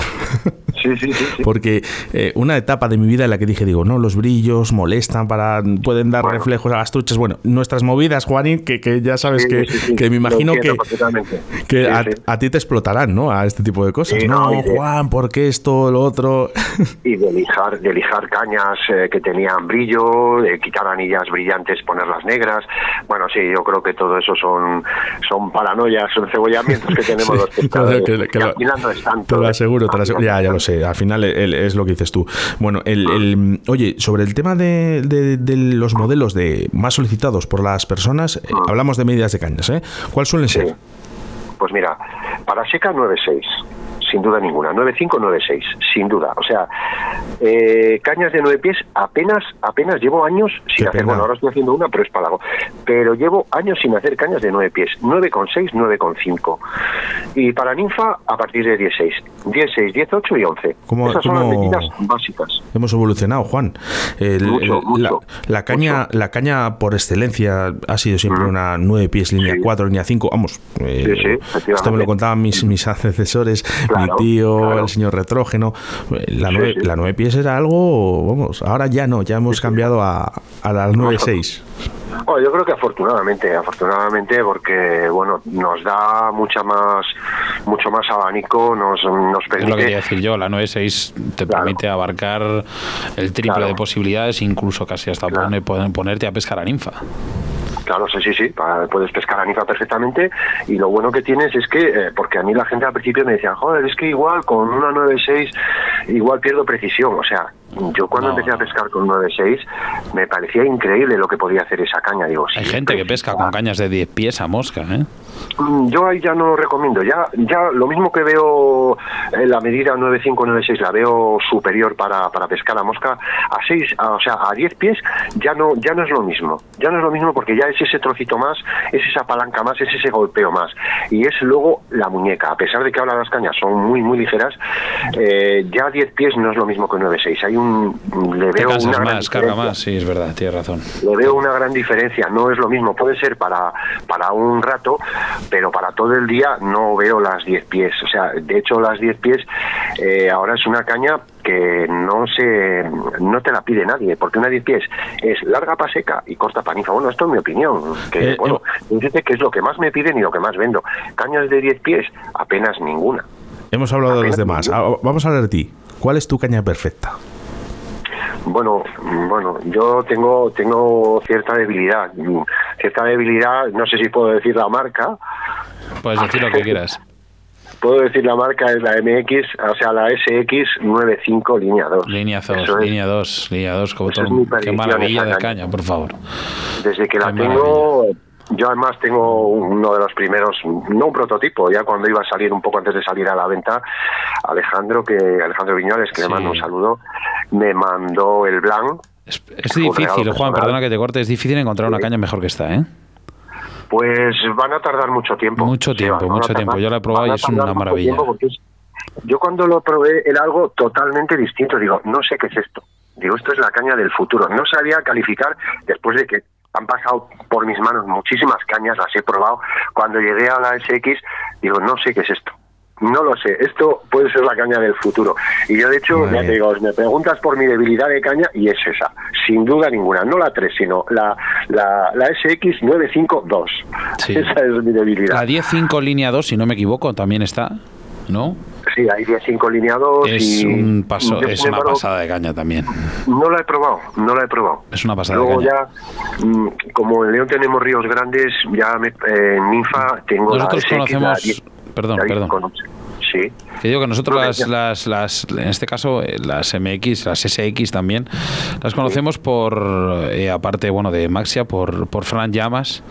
Speaker 6: Sí, sí, sí.
Speaker 1: Porque eh, una etapa de mi vida en la que dije, digo, no, los brillos molestan para, pueden dar
Speaker 6: Bueno.
Speaker 1: reflejos a las truchas. Bueno, nuestras movidas, Juanín, que, que ya sabes que, que me imagino que, que a, ti te explotarán, ¿no? A este tipo de cosas. No, Juan, ¿por qué esto, lo otro?
Speaker 6: y de lijar, de lijar eh, que tenían brillo, de quitar anillas brillantes, ponerlas negras. Bueno, sí, yo creo que todo eso son, son paranoias, son cebollamientos que tenemos los pescadores.
Speaker 1: que- que
Speaker 6: que
Speaker 1: lo-
Speaker 6: al final no es tanto.
Speaker 1: Te lo
Speaker 6: ¿eh?
Speaker 1: aseguro, te lo aseguro. Ya, ya lo sé. Al final el- es lo que dices tú. Bueno, el, el- oye, sobre el tema de, de- de los modelos de más solicitados por las personas, eh, hablamos de medidas de cañas, ¿eh? ¿Cuáles suelen ser?
Speaker 6: Pues mira, para seca 9.6, sin duda ninguna. 9.5, 9.6, sin duda. O sea, eh, cañas de 9 pies apenas apenas llevo años sin
Speaker 1: Qué
Speaker 6: hacer.
Speaker 1: pena.
Speaker 6: Bueno, ahora estoy haciendo una, pero es pálago. Pero llevo años sin hacer cañas de 9 pies. 9,6, 9,5. Y para ninfa, a partir de 16. 16, 18 y 11.
Speaker 1: ¿Cómo-
Speaker 6: Esas son las
Speaker 1: cómo-
Speaker 6: medidas básicas.
Speaker 1: Hemos evolucionado, Juan. El-
Speaker 6: Mucho,
Speaker 1: el- la,
Speaker 6: mucho,
Speaker 1: la caña, la caña por excelencia ha sido siempre una 9 pies, línea
Speaker 6: Sí.
Speaker 1: 4, línea 5. Vamos, eh,
Speaker 6: Sí, sí,
Speaker 1: esto me lo contaban mis, mis antecesores,
Speaker 6: Claro,
Speaker 1: mi tío,
Speaker 6: claro.
Speaker 1: el señor retrógeno. La
Speaker 6: Sí,
Speaker 1: 9,
Speaker 6: sí.
Speaker 1: la 9 pies era algo, vamos, ahora ya no, ya hemos cambiado a, a las 9.6.
Speaker 6: Bueno, yo creo que afortunadamente, afortunadamente, porque bueno, nos da mucha más, mucho más abanico, nos, nos
Speaker 2: Es lo que
Speaker 6: permite.
Speaker 2: quería decir yo, la 9.6 te
Speaker 6: Claro.
Speaker 2: permite abarcar el triple
Speaker 6: Claro.
Speaker 2: de posibilidades, incluso casi hasta
Speaker 6: Claro.
Speaker 2: pone- poder ponerte a pescar a ninfa.
Speaker 6: Claro, sí, sí, sí, puedes pescar a Nifa perfectamente y lo bueno que tienes es que, eh, porque a mí la gente al principio me decía, joder, es que igual con una 9.6 igual pierdo precisión, o sea, yo cuando
Speaker 2: No,
Speaker 6: empecé a pescar con 9.6 me parecía increíble lo que podía hacer esa caña, digo,
Speaker 2: Hay
Speaker 6: sí,
Speaker 2: gente que
Speaker 6: precisa.
Speaker 2: pesca con cañas de 10 pies a mosca, ¿eh?
Speaker 6: Mm, Yo ahí ya no lo recomiendo. Ya, ya lo mismo que veo en la medida 9.5, 9.6, la veo superior para, para pescar a mosca. A 6, a- o sea, a 10 pies ya no, ya no es lo mismo. Ya no es lo mismo porque ya es ese trocito más, es esa palanca más, es ese golpeo más. Y es luego la muñeca. A pesar de que ahora las cañas son muy, muy ligeras, eh, ya a 10 pies no es lo mismo que 9.6. Hay un, le veo una gran
Speaker 2: más, carga
Speaker 6: diferencia.
Speaker 2: más, sí, es verdad, tienes razón.
Speaker 6: Le veo una gran diferencia, no es lo mismo, puede ser para, para un rato, pero para todo el día no veo las 10 pies. O sea, de hecho las 10 pies eh, ahora es una caña que no se no te la pide nadie, porque una 10 pies es larga pa' seca y corta pa' ninfa. Bueno, esto es mi opinión, que
Speaker 1: Eh,
Speaker 6: bueno, dice que es lo que más me piden y lo que más vendo. Cañas de 10 pies, apenas ninguna.
Speaker 1: Hemos hablado de los demás. Ah, Vamos a hablar de ti. ¿Cuál es tu caña perfecta?
Speaker 6: Bueno, bueno, yo tengo tengo cierta debilidad, cierta debilidad, no sé si puedo decir la marca,
Speaker 2: Puedes decir lo que quieras.
Speaker 6: puedo decir la marca es la MX, o sea, la SX95 línea 2.
Speaker 2: Línea 2,
Speaker 6: Eso es,
Speaker 2: línea 2, línea 2, como todo- qué maravilla de
Speaker 6: caña.
Speaker 2: por favor.
Speaker 6: Desde que la tengo, yo además tengo uno de los primeros, no un prototipo, ya cuando iba a salir un poco antes de salir a la venta, Alejandro, que Alejandro Viñoles, que
Speaker 2: Sí.
Speaker 6: le mando un saludo, me mandó el Blanc,
Speaker 2: Es, difícil, Juan, perdona que te corte, es difícil encontrar una caña mejor que esta, ¿eh?
Speaker 6: Pues van a tardar mucho tiempo.
Speaker 2: Mucho tiempo, mucho tiempo. Yo la he probado y es una maravilla.
Speaker 6: es- yo cuando lo probé era algo totalmente distinto. Digo, no sé qué es esto. Digo, esto es la caña del futuro. No sabía calificar después de que han pasado por mis manos muchísimas cañas, las he probado. Cuando llegué a la SX, digo, no sé qué es esto. No lo sé, esto puede ser la caña del futuro. Y yo, de hecho,
Speaker 1: Muy
Speaker 6: ya
Speaker 1: bien.
Speaker 6: te digo, me preguntas por mi debilidad de caña y es esa, sin duda ninguna. No la 3, sino la, la, la SX952.
Speaker 2: Sí.
Speaker 6: Esa es mi debilidad.
Speaker 2: La 10.5 línea 2, si no me equivoco, también está, ¿no?
Speaker 6: Sí, hay 5 lineados
Speaker 2: Es,
Speaker 6: y
Speaker 2: un paso, es una
Speaker 6: embargo,
Speaker 2: pasada de caña también.
Speaker 6: No la he probado, no la he probado.
Speaker 2: Es una pasada de
Speaker 6: Luego
Speaker 2: caña.
Speaker 6: ya, mm, como en León tenemos ríos grandes, ya me- eh, en Ninfa tengo
Speaker 2: Nosotros
Speaker 6: la SX, la
Speaker 2: conocemos-
Speaker 6: 10,
Speaker 2: perdón,
Speaker 6: la 10
Speaker 2: perdón.
Speaker 6: con- Sí,
Speaker 2: Que digo que nosotros
Speaker 6: No,
Speaker 2: las, las, las- en este caso, eh, las MX, las SX también, las conocemos por, eh, aparte, bueno, de Maxia, por, por Fran Llamas,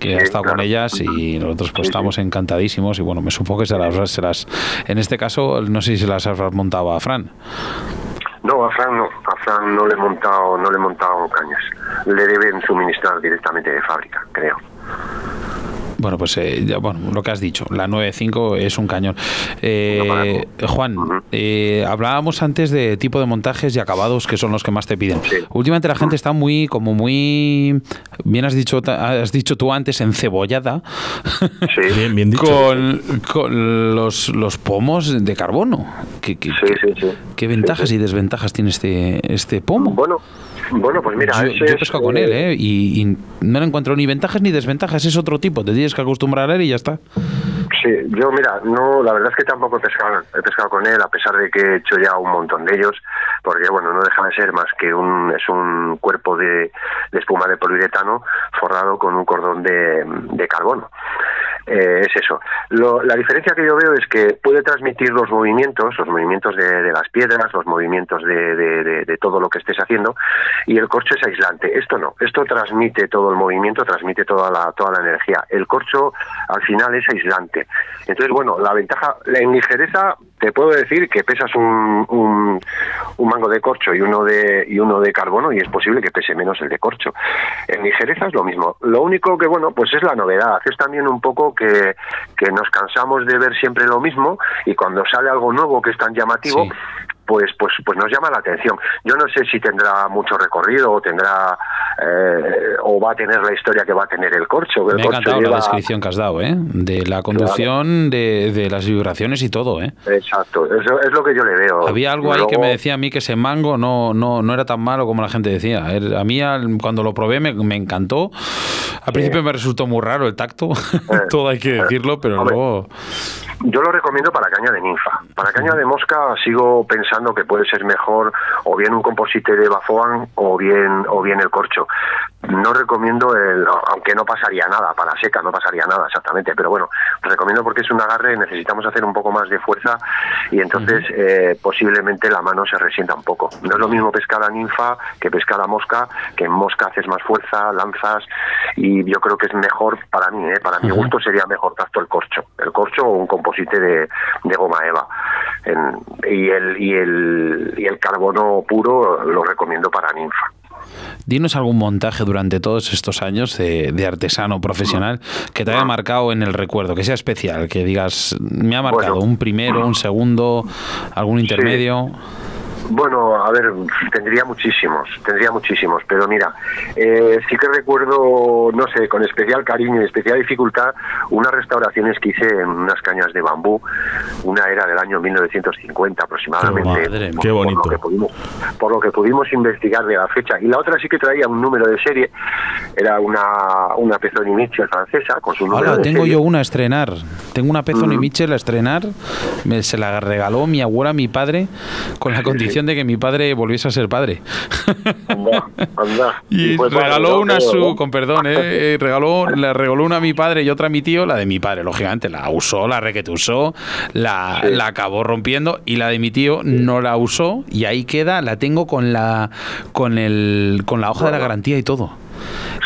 Speaker 2: que ha estado con ellas y nosotros pues
Speaker 6: Sí,
Speaker 2: estamos encantadísimos y bueno, me supongo que se las, se las, en este caso, no sé si se las habrás montado a Fran.
Speaker 6: No, a Fran no, a Fran no le he montado, no le he montado cañas. Le deben suministrar directamente de fábrica, creo.
Speaker 2: Bueno, pues eh, ya, bueno, lo que has dicho, la 9.5 es un cañón. Eh, Juan, eh, hablábamos antes de tipo de montajes y acabados que son los que más te piden.
Speaker 6: Sí.
Speaker 2: Últimamente la gente está muy, como muy, bien has dicho, has dicho tú antes, encebollada
Speaker 6: Sí,
Speaker 1: Bien, bien dicho.
Speaker 2: con, con los, los pomos de carbono. ¿Qué, qué-
Speaker 6: sí, sí. sí.
Speaker 2: qué ventajas y desventajas tiene este, este pomo?
Speaker 6: Bueno, bueno, pues mira,
Speaker 2: yo, yo
Speaker 6: es,
Speaker 2: pesco con él, ¿eh? Y, y no le encuentro ni ventajas ni desventajas, es otro tipo, te tienes que acostumbrar a él y ya está.
Speaker 6: Sí, yo mira, no, la verdad es que tampoco he pescado, he pescado con él, a pesar de que he hecho ya un montón de ellos, porque bueno, no deja de ser más que un, es un cuerpo de, espuma de poliuretano forrado con un cordón de carbono. Eh, es eso. Lo- la diferencia que yo veo es que puede transmitir los movimientos, los movimientos de, de las piedras, los movimientos de, de- de- todo lo que estés haciendo, y el corcho es aislante. Esto no, esto transmite todo el movimiento, transmite toda la, toda la energía. El corcho al final es aislante. Entonces, bueno, la ventaja, la ligereza, te puedo decir que pesas un, un, un mango de corcho y uno de, y uno de carbono y es posible que pese menos el de corcho. En ligereza es lo mismo. Lo único que, bueno, pues es la novedad. Es también un poco que, que nos cansamos de ver siempre lo mismo y cuando sale algo nuevo que es tan llamativo. Pues pues pues nos llama la atención. Yo no sé si tendrá mucho recorrido o tendrá eh, o va a tener la historia que va a tener el corcho. el
Speaker 2: Me ha encantado la
Speaker 6: lleva-
Speaker 2: descripción que has dado, ¿eh? De la conducción, de, de las vibraciones y todo, ¿eh?
Speaker 6: Exacto, eso es lo que yo le veo.
Speaker 2: Había algo ahí que me decía a mí que ese mango no, no, no era tan malo como la gente decía. A mí al- cuando lo probé me, me encantó. Al principio me resultó muy raro el tacto, todo hay que decirlo, pero luego...
Speaker 6: Yo lo recomiendo para caña de ninfa. Para caña de mosca sigo pensando que puede ser mejor o bien un composite de bafoan o bien o bien el corcho. No recomiendo el, aunque no pasaría nada para seca, no pasaría nada exactamente, pero bueno, recomiendo porque es un agarre, necesitamos hacer un poco más de fuerza y entonces eh, posiblemente la mano se resienta un poco. No es lo mismo pescar a ninfa que pescar a mosca, que en mosca haces más fuerza, lanzas y yo creo que es mejor para mí, ¿eh? para mi gusto sería mejor tacto el corcho, el corcho o un composite de, de goma eva. En- y, el, y, el, y el carbono puro lo recomiendo para ninfa.
Speaker 2: Dinos algún montaje durante todos estos años de, de artesano profesional que te haya marcado en el recuerdo, que sea especial, que digas, me ha marcado
Speaker 6: Bueno.
Speaker 2: un primero, un segundo, algún intermedio.
Speaker 6: Bueno, a ver, tendría muchísimos, tendría muchísimos, pero mira, eh, sí que recuerdo, no sé, con especial cariño y especial dificultad, unas restauraciones que hice en unas cañas de bambú, una era del año 1950 aproximadamente.
Speaker 2: Madre
Speaker 6: por-
Speaker 1: Qué
Speaker 6: por
Speaker 1: bonito.
Speaker 6: lo que pudimos- por lo que pudimos investigar de la fecha. Y la otra sí que traía un número de serie, era una, una Pezoni Mitchell francesa con su número
Speaker 2: Ahora
Speaker 6: de
Speaker 2: tengo
Speaker 6: serie.
Speaker 2: yo una a estrenar. Tengo una Pezoni
Speaker 6: Mm.
Speaker 2: Mitchell a estrenar. Me, se la regaló mi abuela mi padre con la condición de que mi padre volviese a ser padre.
Speaker 6: Anda, anda.
Speaker 2: Y
Speaker 6: padre,
Speaker 2: regaló una a su,
Speaker 6: ¿no?
Speaker 2: con perdón, eh, eh, regaló, le regaló una a mi padre y otra a mi tío, la de mi padre, lógicamente, la usó, la requete usó, la,
Speaker 6: Sí.
Speaker 2: la acabó rompiendo y la de mi tío no la usó y ahí queda, la tengo con la con el con la hoja de la garantía y todo.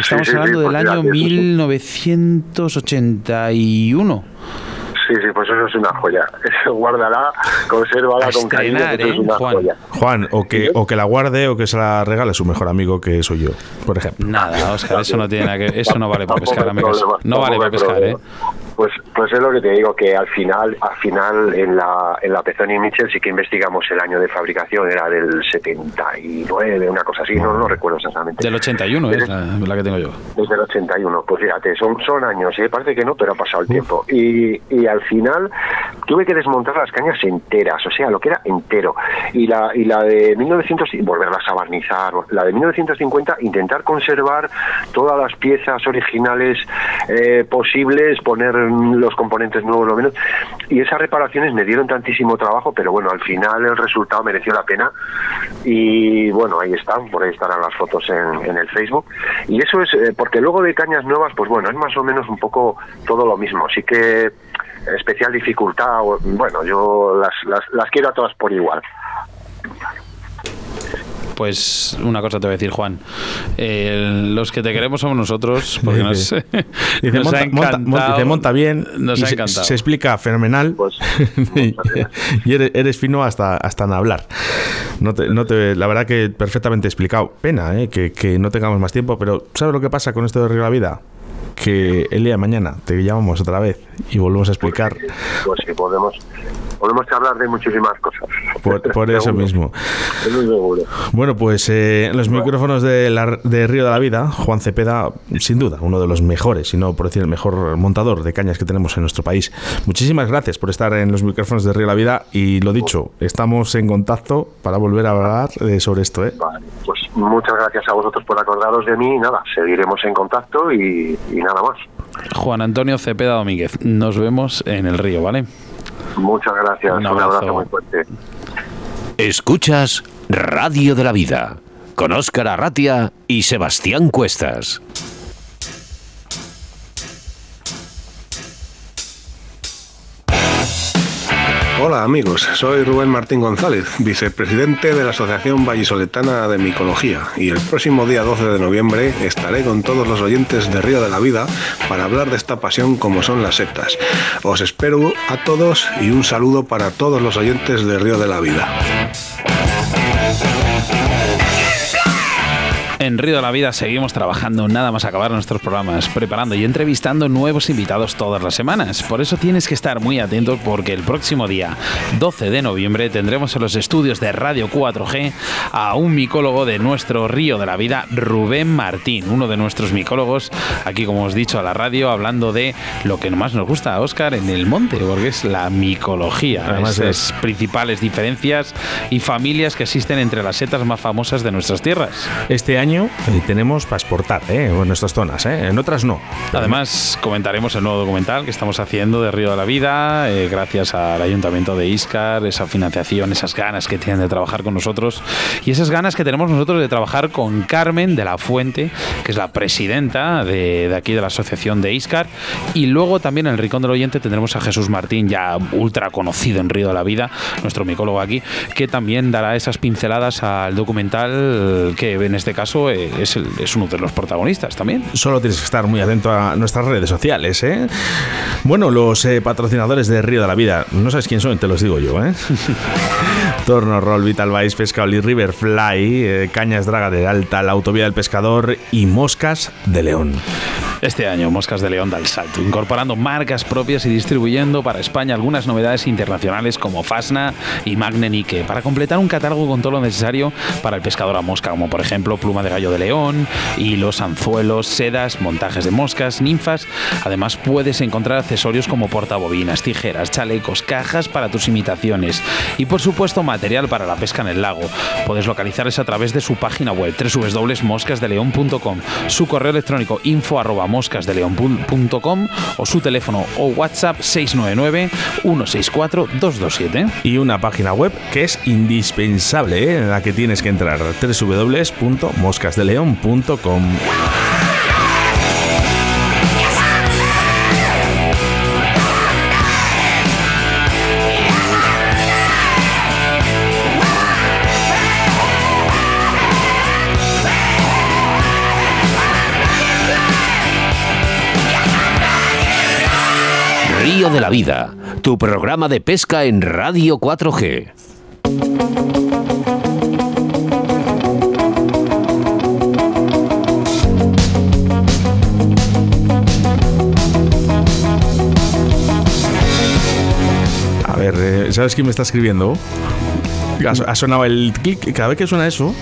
Speaker 2: Estamos
Speaker 6: sí, sí,
Speaker 2: hablando del
Speaker 6: pues
Speaker 2: año
Speaker 6: fíjate, eso sí.
Speaker 2: 1981.
Speaker 6: Sí, sí, pues eso es una joya. Eso guárdala, consérvala con cariño, que eso es
Speaker 2: ¿eh,
Speaker 6: una
Speaker 2: Juan?
Speaker 6: joya.
Speaker 1: Juan, o que, o que la guarde o que se la regale a su mejor amigo, que soy yo, por ejemplo.
Speaker 2: Nada, Oscar, eso no tiene nada que eso no vale para pescar,
Speaker 6: problema,
Speaker 2: No vale para pescar, ¿eh?
Speaker 6: Pues, pues es lo que te digo, que al final, al final en la, en la Pezoni Mitchell sí que investigamos el año de fabricación, era del 79, una cosa así, no, no recuerdo exactamente.
Speaker 2: Del 81 es la, la que tengo yo.
Speaker 6: Desde el 81, pues fíjate, son, son años, ¿eh? parece que no, pero ha pasado el tiempo. Y, y al final tuve que desmontar las cañas enteras, o sea, lo que era entero. Y la, y la de 1900, y volverlas a barnizar, la de 1950, intentar conservar todas las piezas originales eh, posibles, poner los los componentes nuevos lo menos. Y esas reparaciones me dieron tantísimo trabajo, pero bueno, al final el resultado mereció la pena. Y bueno, ahí están, por ahí estarán las fotos en, el Facebook. Y eso es, eh, porque luego de cañas nuevas, pues bueno, es más o menos un poco todo lo mismo. Así que especial dificultad, bueno, yo las, las, las quiero a todas por igual.
Speaker 2: Pues una cosa te voy a decir, Juan. Eh, los que te queremos somos nosotros, porque nos,
Speaker 1: Dice,
Speaker 2: nos
Speaker 1: monta,
Speaker 2: ha
Speaker 1: monta- dice, monta bien
Speaker 2: Nos
Speaker 1: y
Speaker 2: ha
Speaker 1: se,
Speaker 2: encantado.
Speaker 1: se explica fenomenal
Speaker 6: Pues,
Speaker 1: y, eres, eres fino hasta, hasta en hablar. No te, no te, la verdad que perfectamente explicado. Pena eh, que, que no tengamos más tiempo, pero ¿sabes lo que pasa con esto de Río de la Vida? Que el día de mañana te llamamos otra vez y volvemos a explicar
Speaker 6: pues sí, podemos, podemos hablar de muchísimas cosas.
Speaker 1: por, por eso mismo.
Speaker 6: Seguro.
Speaker 1: Bueno, pues eh, los micrófonos de, la- de Río de la Vida, Juan Cepeda, sin duda, uno de los mejores, si no por decir el mejor montador de cañas que tenemos en nuestro país. Muchísimas gracias por estar en los micrófonos de Río de la Vida y lo dicho, estamos en contacto para volver a hablar eh, sobre esto. ¿eh?
Speaker 6: Vale, pues muchas gracias a vosotros por acordaros de mí y nada, seguiremos en contacto y, y nada más.
Speaker 2: Juan Antonio Cepeda Domínguez. Nos vemos en el río, ¿vale?
Speaker 6: Muchas gracias,
Speaker 2: Un
Speaker 6: un
Speaker 2: abrazo.
Speaker 6: abrazo muy fuerte.
Speaker 3: Escuchas Radio de la Vida con Óscar Arratia y Sebastián Cuestas.
Speaker 7: Hola amigos, soy Rubén Martín González, vicepresidente de la Asociación Vallisoletana de Micología y el próximo día 12 de noviembre estaré con todos los oyentes de Río de la Vida para hablar de esta pasión como son las setas. Os espero a todos y un saludo para todos los oyentes de Río de la Vida.
Speaker 2: En Río de la Vida seguimos trabajando nada más acabar nuestros programas, preparando y entrevistando nuevos invitados todas las semanas. Por eso tienes que estar muy atento porque el próximo día, 12 de noviembre, tendremos en los estudios de Radio 4G a un micólogo de nuestro Río de la Vida, Rubén Martín, uno de nuestros micólogos, aquí como os he dicho a la radio, hablando de lo que más nos gusta a Oscar en el monte, porque es la micología.
Speaker 1: Además
Speaker 2: esas principales diferencias y familias que existen entre las setas más famosas de nuestras tierras.
Speaker 1: Este año eh, tenemos para exportar ¿eh? en nuestras zonas, ¿eh? en otras no.
Speaker 2: Además, comentaremos el nuevo documental que estamos haciendo de Río de la Vida, eh, gracias al Ayuntamiento de Iscar, esa financiación, esas ganas que tienen de trabajar con nosotros y esas ganas que tenemos nosotros de trabajar con Carmen de la Fuente, que es la presidenta de, de aquí de la Asociación de Iscar. Y luego también en el Rincón del Oyente tendremos a Jesús Martín, ya ultra conocido en Río de la Vida, nuestro micólogo aquí, que también dará esas pinceladas al documental que en este caso eh, es, el- es uno de los protagonistas también.
Speaker 1: Solo tienes que estar muy atento a nuestras redes sociales, ¿eh? Bueno, los eh, patrocinadores de Río de la Vida, no sabes quién son, te los digo yo, ¿eh? Torno, Roll, Vital Vice, Pescaoli, Riverfly, eh, Cañas Draga de Alta, la Autovía del Pescador y Moscas de León.
Speaker 2: Este año Moscas de León da el salto, incorporando marcas propias y distribuyendo para España algunas novedades internacionales como Fasna y Magne Nike, para completar un catálogo con todo lo necesario para el pescador a mosca, como por ejemplo pluma de gallo de león, hilos, anzuelos, sedas, montajes de moscas, ninfas. Además puedes encontrar accesorios como portabobinas, tijeras, chalecos, cajas para tus imitaciones y por supuesto material para la pesca en el lago. Puedes localizarles a través de su página web www.moscasdeleon.com, su correo electrónico info arroba moscasdeleon.com o su teléfono o WhatsApp 699 164 227.
Speaker 1: Y una página web que es indispensable, ¿eh? en la que tienes que entrar www.moscasdeleon.com.
Speaker 3: De la Vida, tu programa de pesca en Radio 4G.
Speaker 1: A ver, eh, ¿sabes quién me está escribiendo? Ha, sonado el clic, cada vez que suena eso,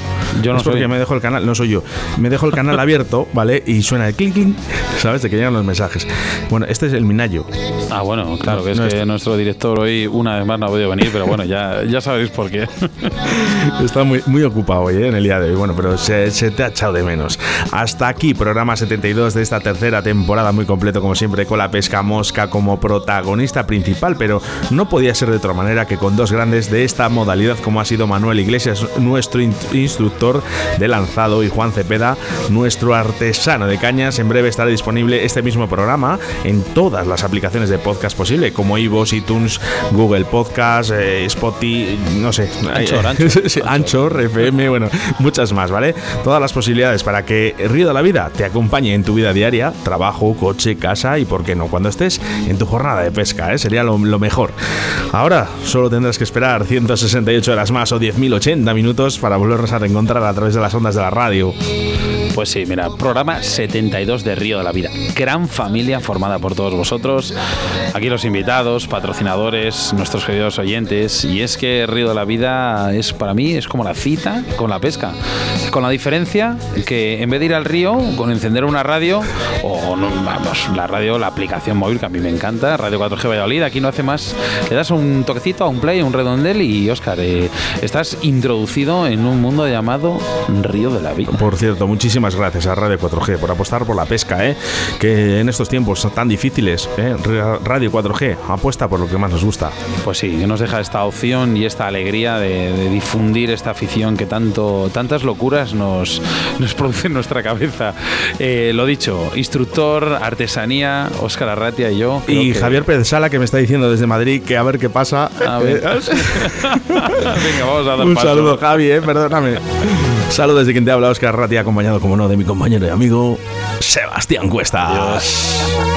Speaker 2: Yo no
Speaker 1: es porque
Speaker 2: soy.
Speaker 1: me dejo el canal, no soy yo, me dejo el canal abierto, ¿vale? Y suena el clic, clic, ¿sabes? De que llegan los mensajes. Bueno, este es el Minayo.
Speaker 2: Ah, bueno, claro, que es
Speaker 1: Nuestro-
Speaker 2: que nuestro director hoy una vez más no ha podido venir, pero bueno, ya, ya sabéis por qué.
Speaker 1: Está muy, muy ocupado hoy, ¿eh? en el día de hoy. Bueno, pero se, se te ha echado de menos. Hasta aquí, programa 72 de esta tercera temporada, muy completo como siempre, con la pesca mosca como protagonista principal, pero no podía ser de otra manera que con dos grandes de esta modalidad, como ha sido Manuel Iglesias, nuestro in- instructor de lanzado, y Juan Cepeda, nuestro artesano de cañas. En breve estará disponible este mismo programa en todas las aplicaciones de podcast posible, como iVoox, iTunes, Google Podcast, eh, Spotify, no sé.
Speaker 2: Anchor, Anchor.
Speaker 1: Sí, Anchor, FM, bueno, muchas más, ¿vale? Todas las posibilidades para que Río de la Vida te acompañe en tu vida diaria, trabajo, coche, casa y, por qué no, cuando estés en tu jornada de pesca, ¿eh? Sería lo, lo mejor. Ahora solo tendrás que esperar 168 horas más o 10.080 minutos para volvernos a reencontrar a través de las ondas de la radio.
Speaker 2: Pues sí, mira, programa 72 de Río de la Vida. Gran familia formada por todos vosotros. Aquí los invitados, patrocinadores, nuestros queridos oyentes. Y es que Río de la Vida es para mí es como la cita con la pesca. Con la diferencia que en vez de ir al río con encender una radio o vamos, la radio, la aplicación móvil que a mí me encanta, Radio 4G Valladolid, aquí no hace más. Le das un toquecito a un play, un redondel y Oscar, eh, estás introducido en un mundo llamado Río de la Vida.
Speaker 1: Por cierto, muchísimas gracias a Radio 4G por apostar por la pesca, ¿eh? que en estos tiempos tan difíciles, ¿eh? Ra- Radio 4G apuesta por lo que más nos gusta.
Speaker 2: Pues sí, que nos deja esta opción y esta alegría de, de difundir esta afición que tanto, tantas locuras nos, nos produce en nuestra cabeza. Eh, lo dicho, instructor, artesanía, Óscar Arratia y yo.
Speaker 1: Y
Speaker 2: que-
Speaker 1: Javier Pérez Sala que me está diciendo desde Madrid que a ver qué pasa.
Speaker 2: A ver. Venga, vamos a dar
Speaker 1: Un
Speaker 2: paso.
Speaker 1: saludo, Javi, eh, perdóname. Saludos desde quien te habla, Oscar Ratti, acompañado, como no, de mi compañero y amigo Sebastián Cuestas.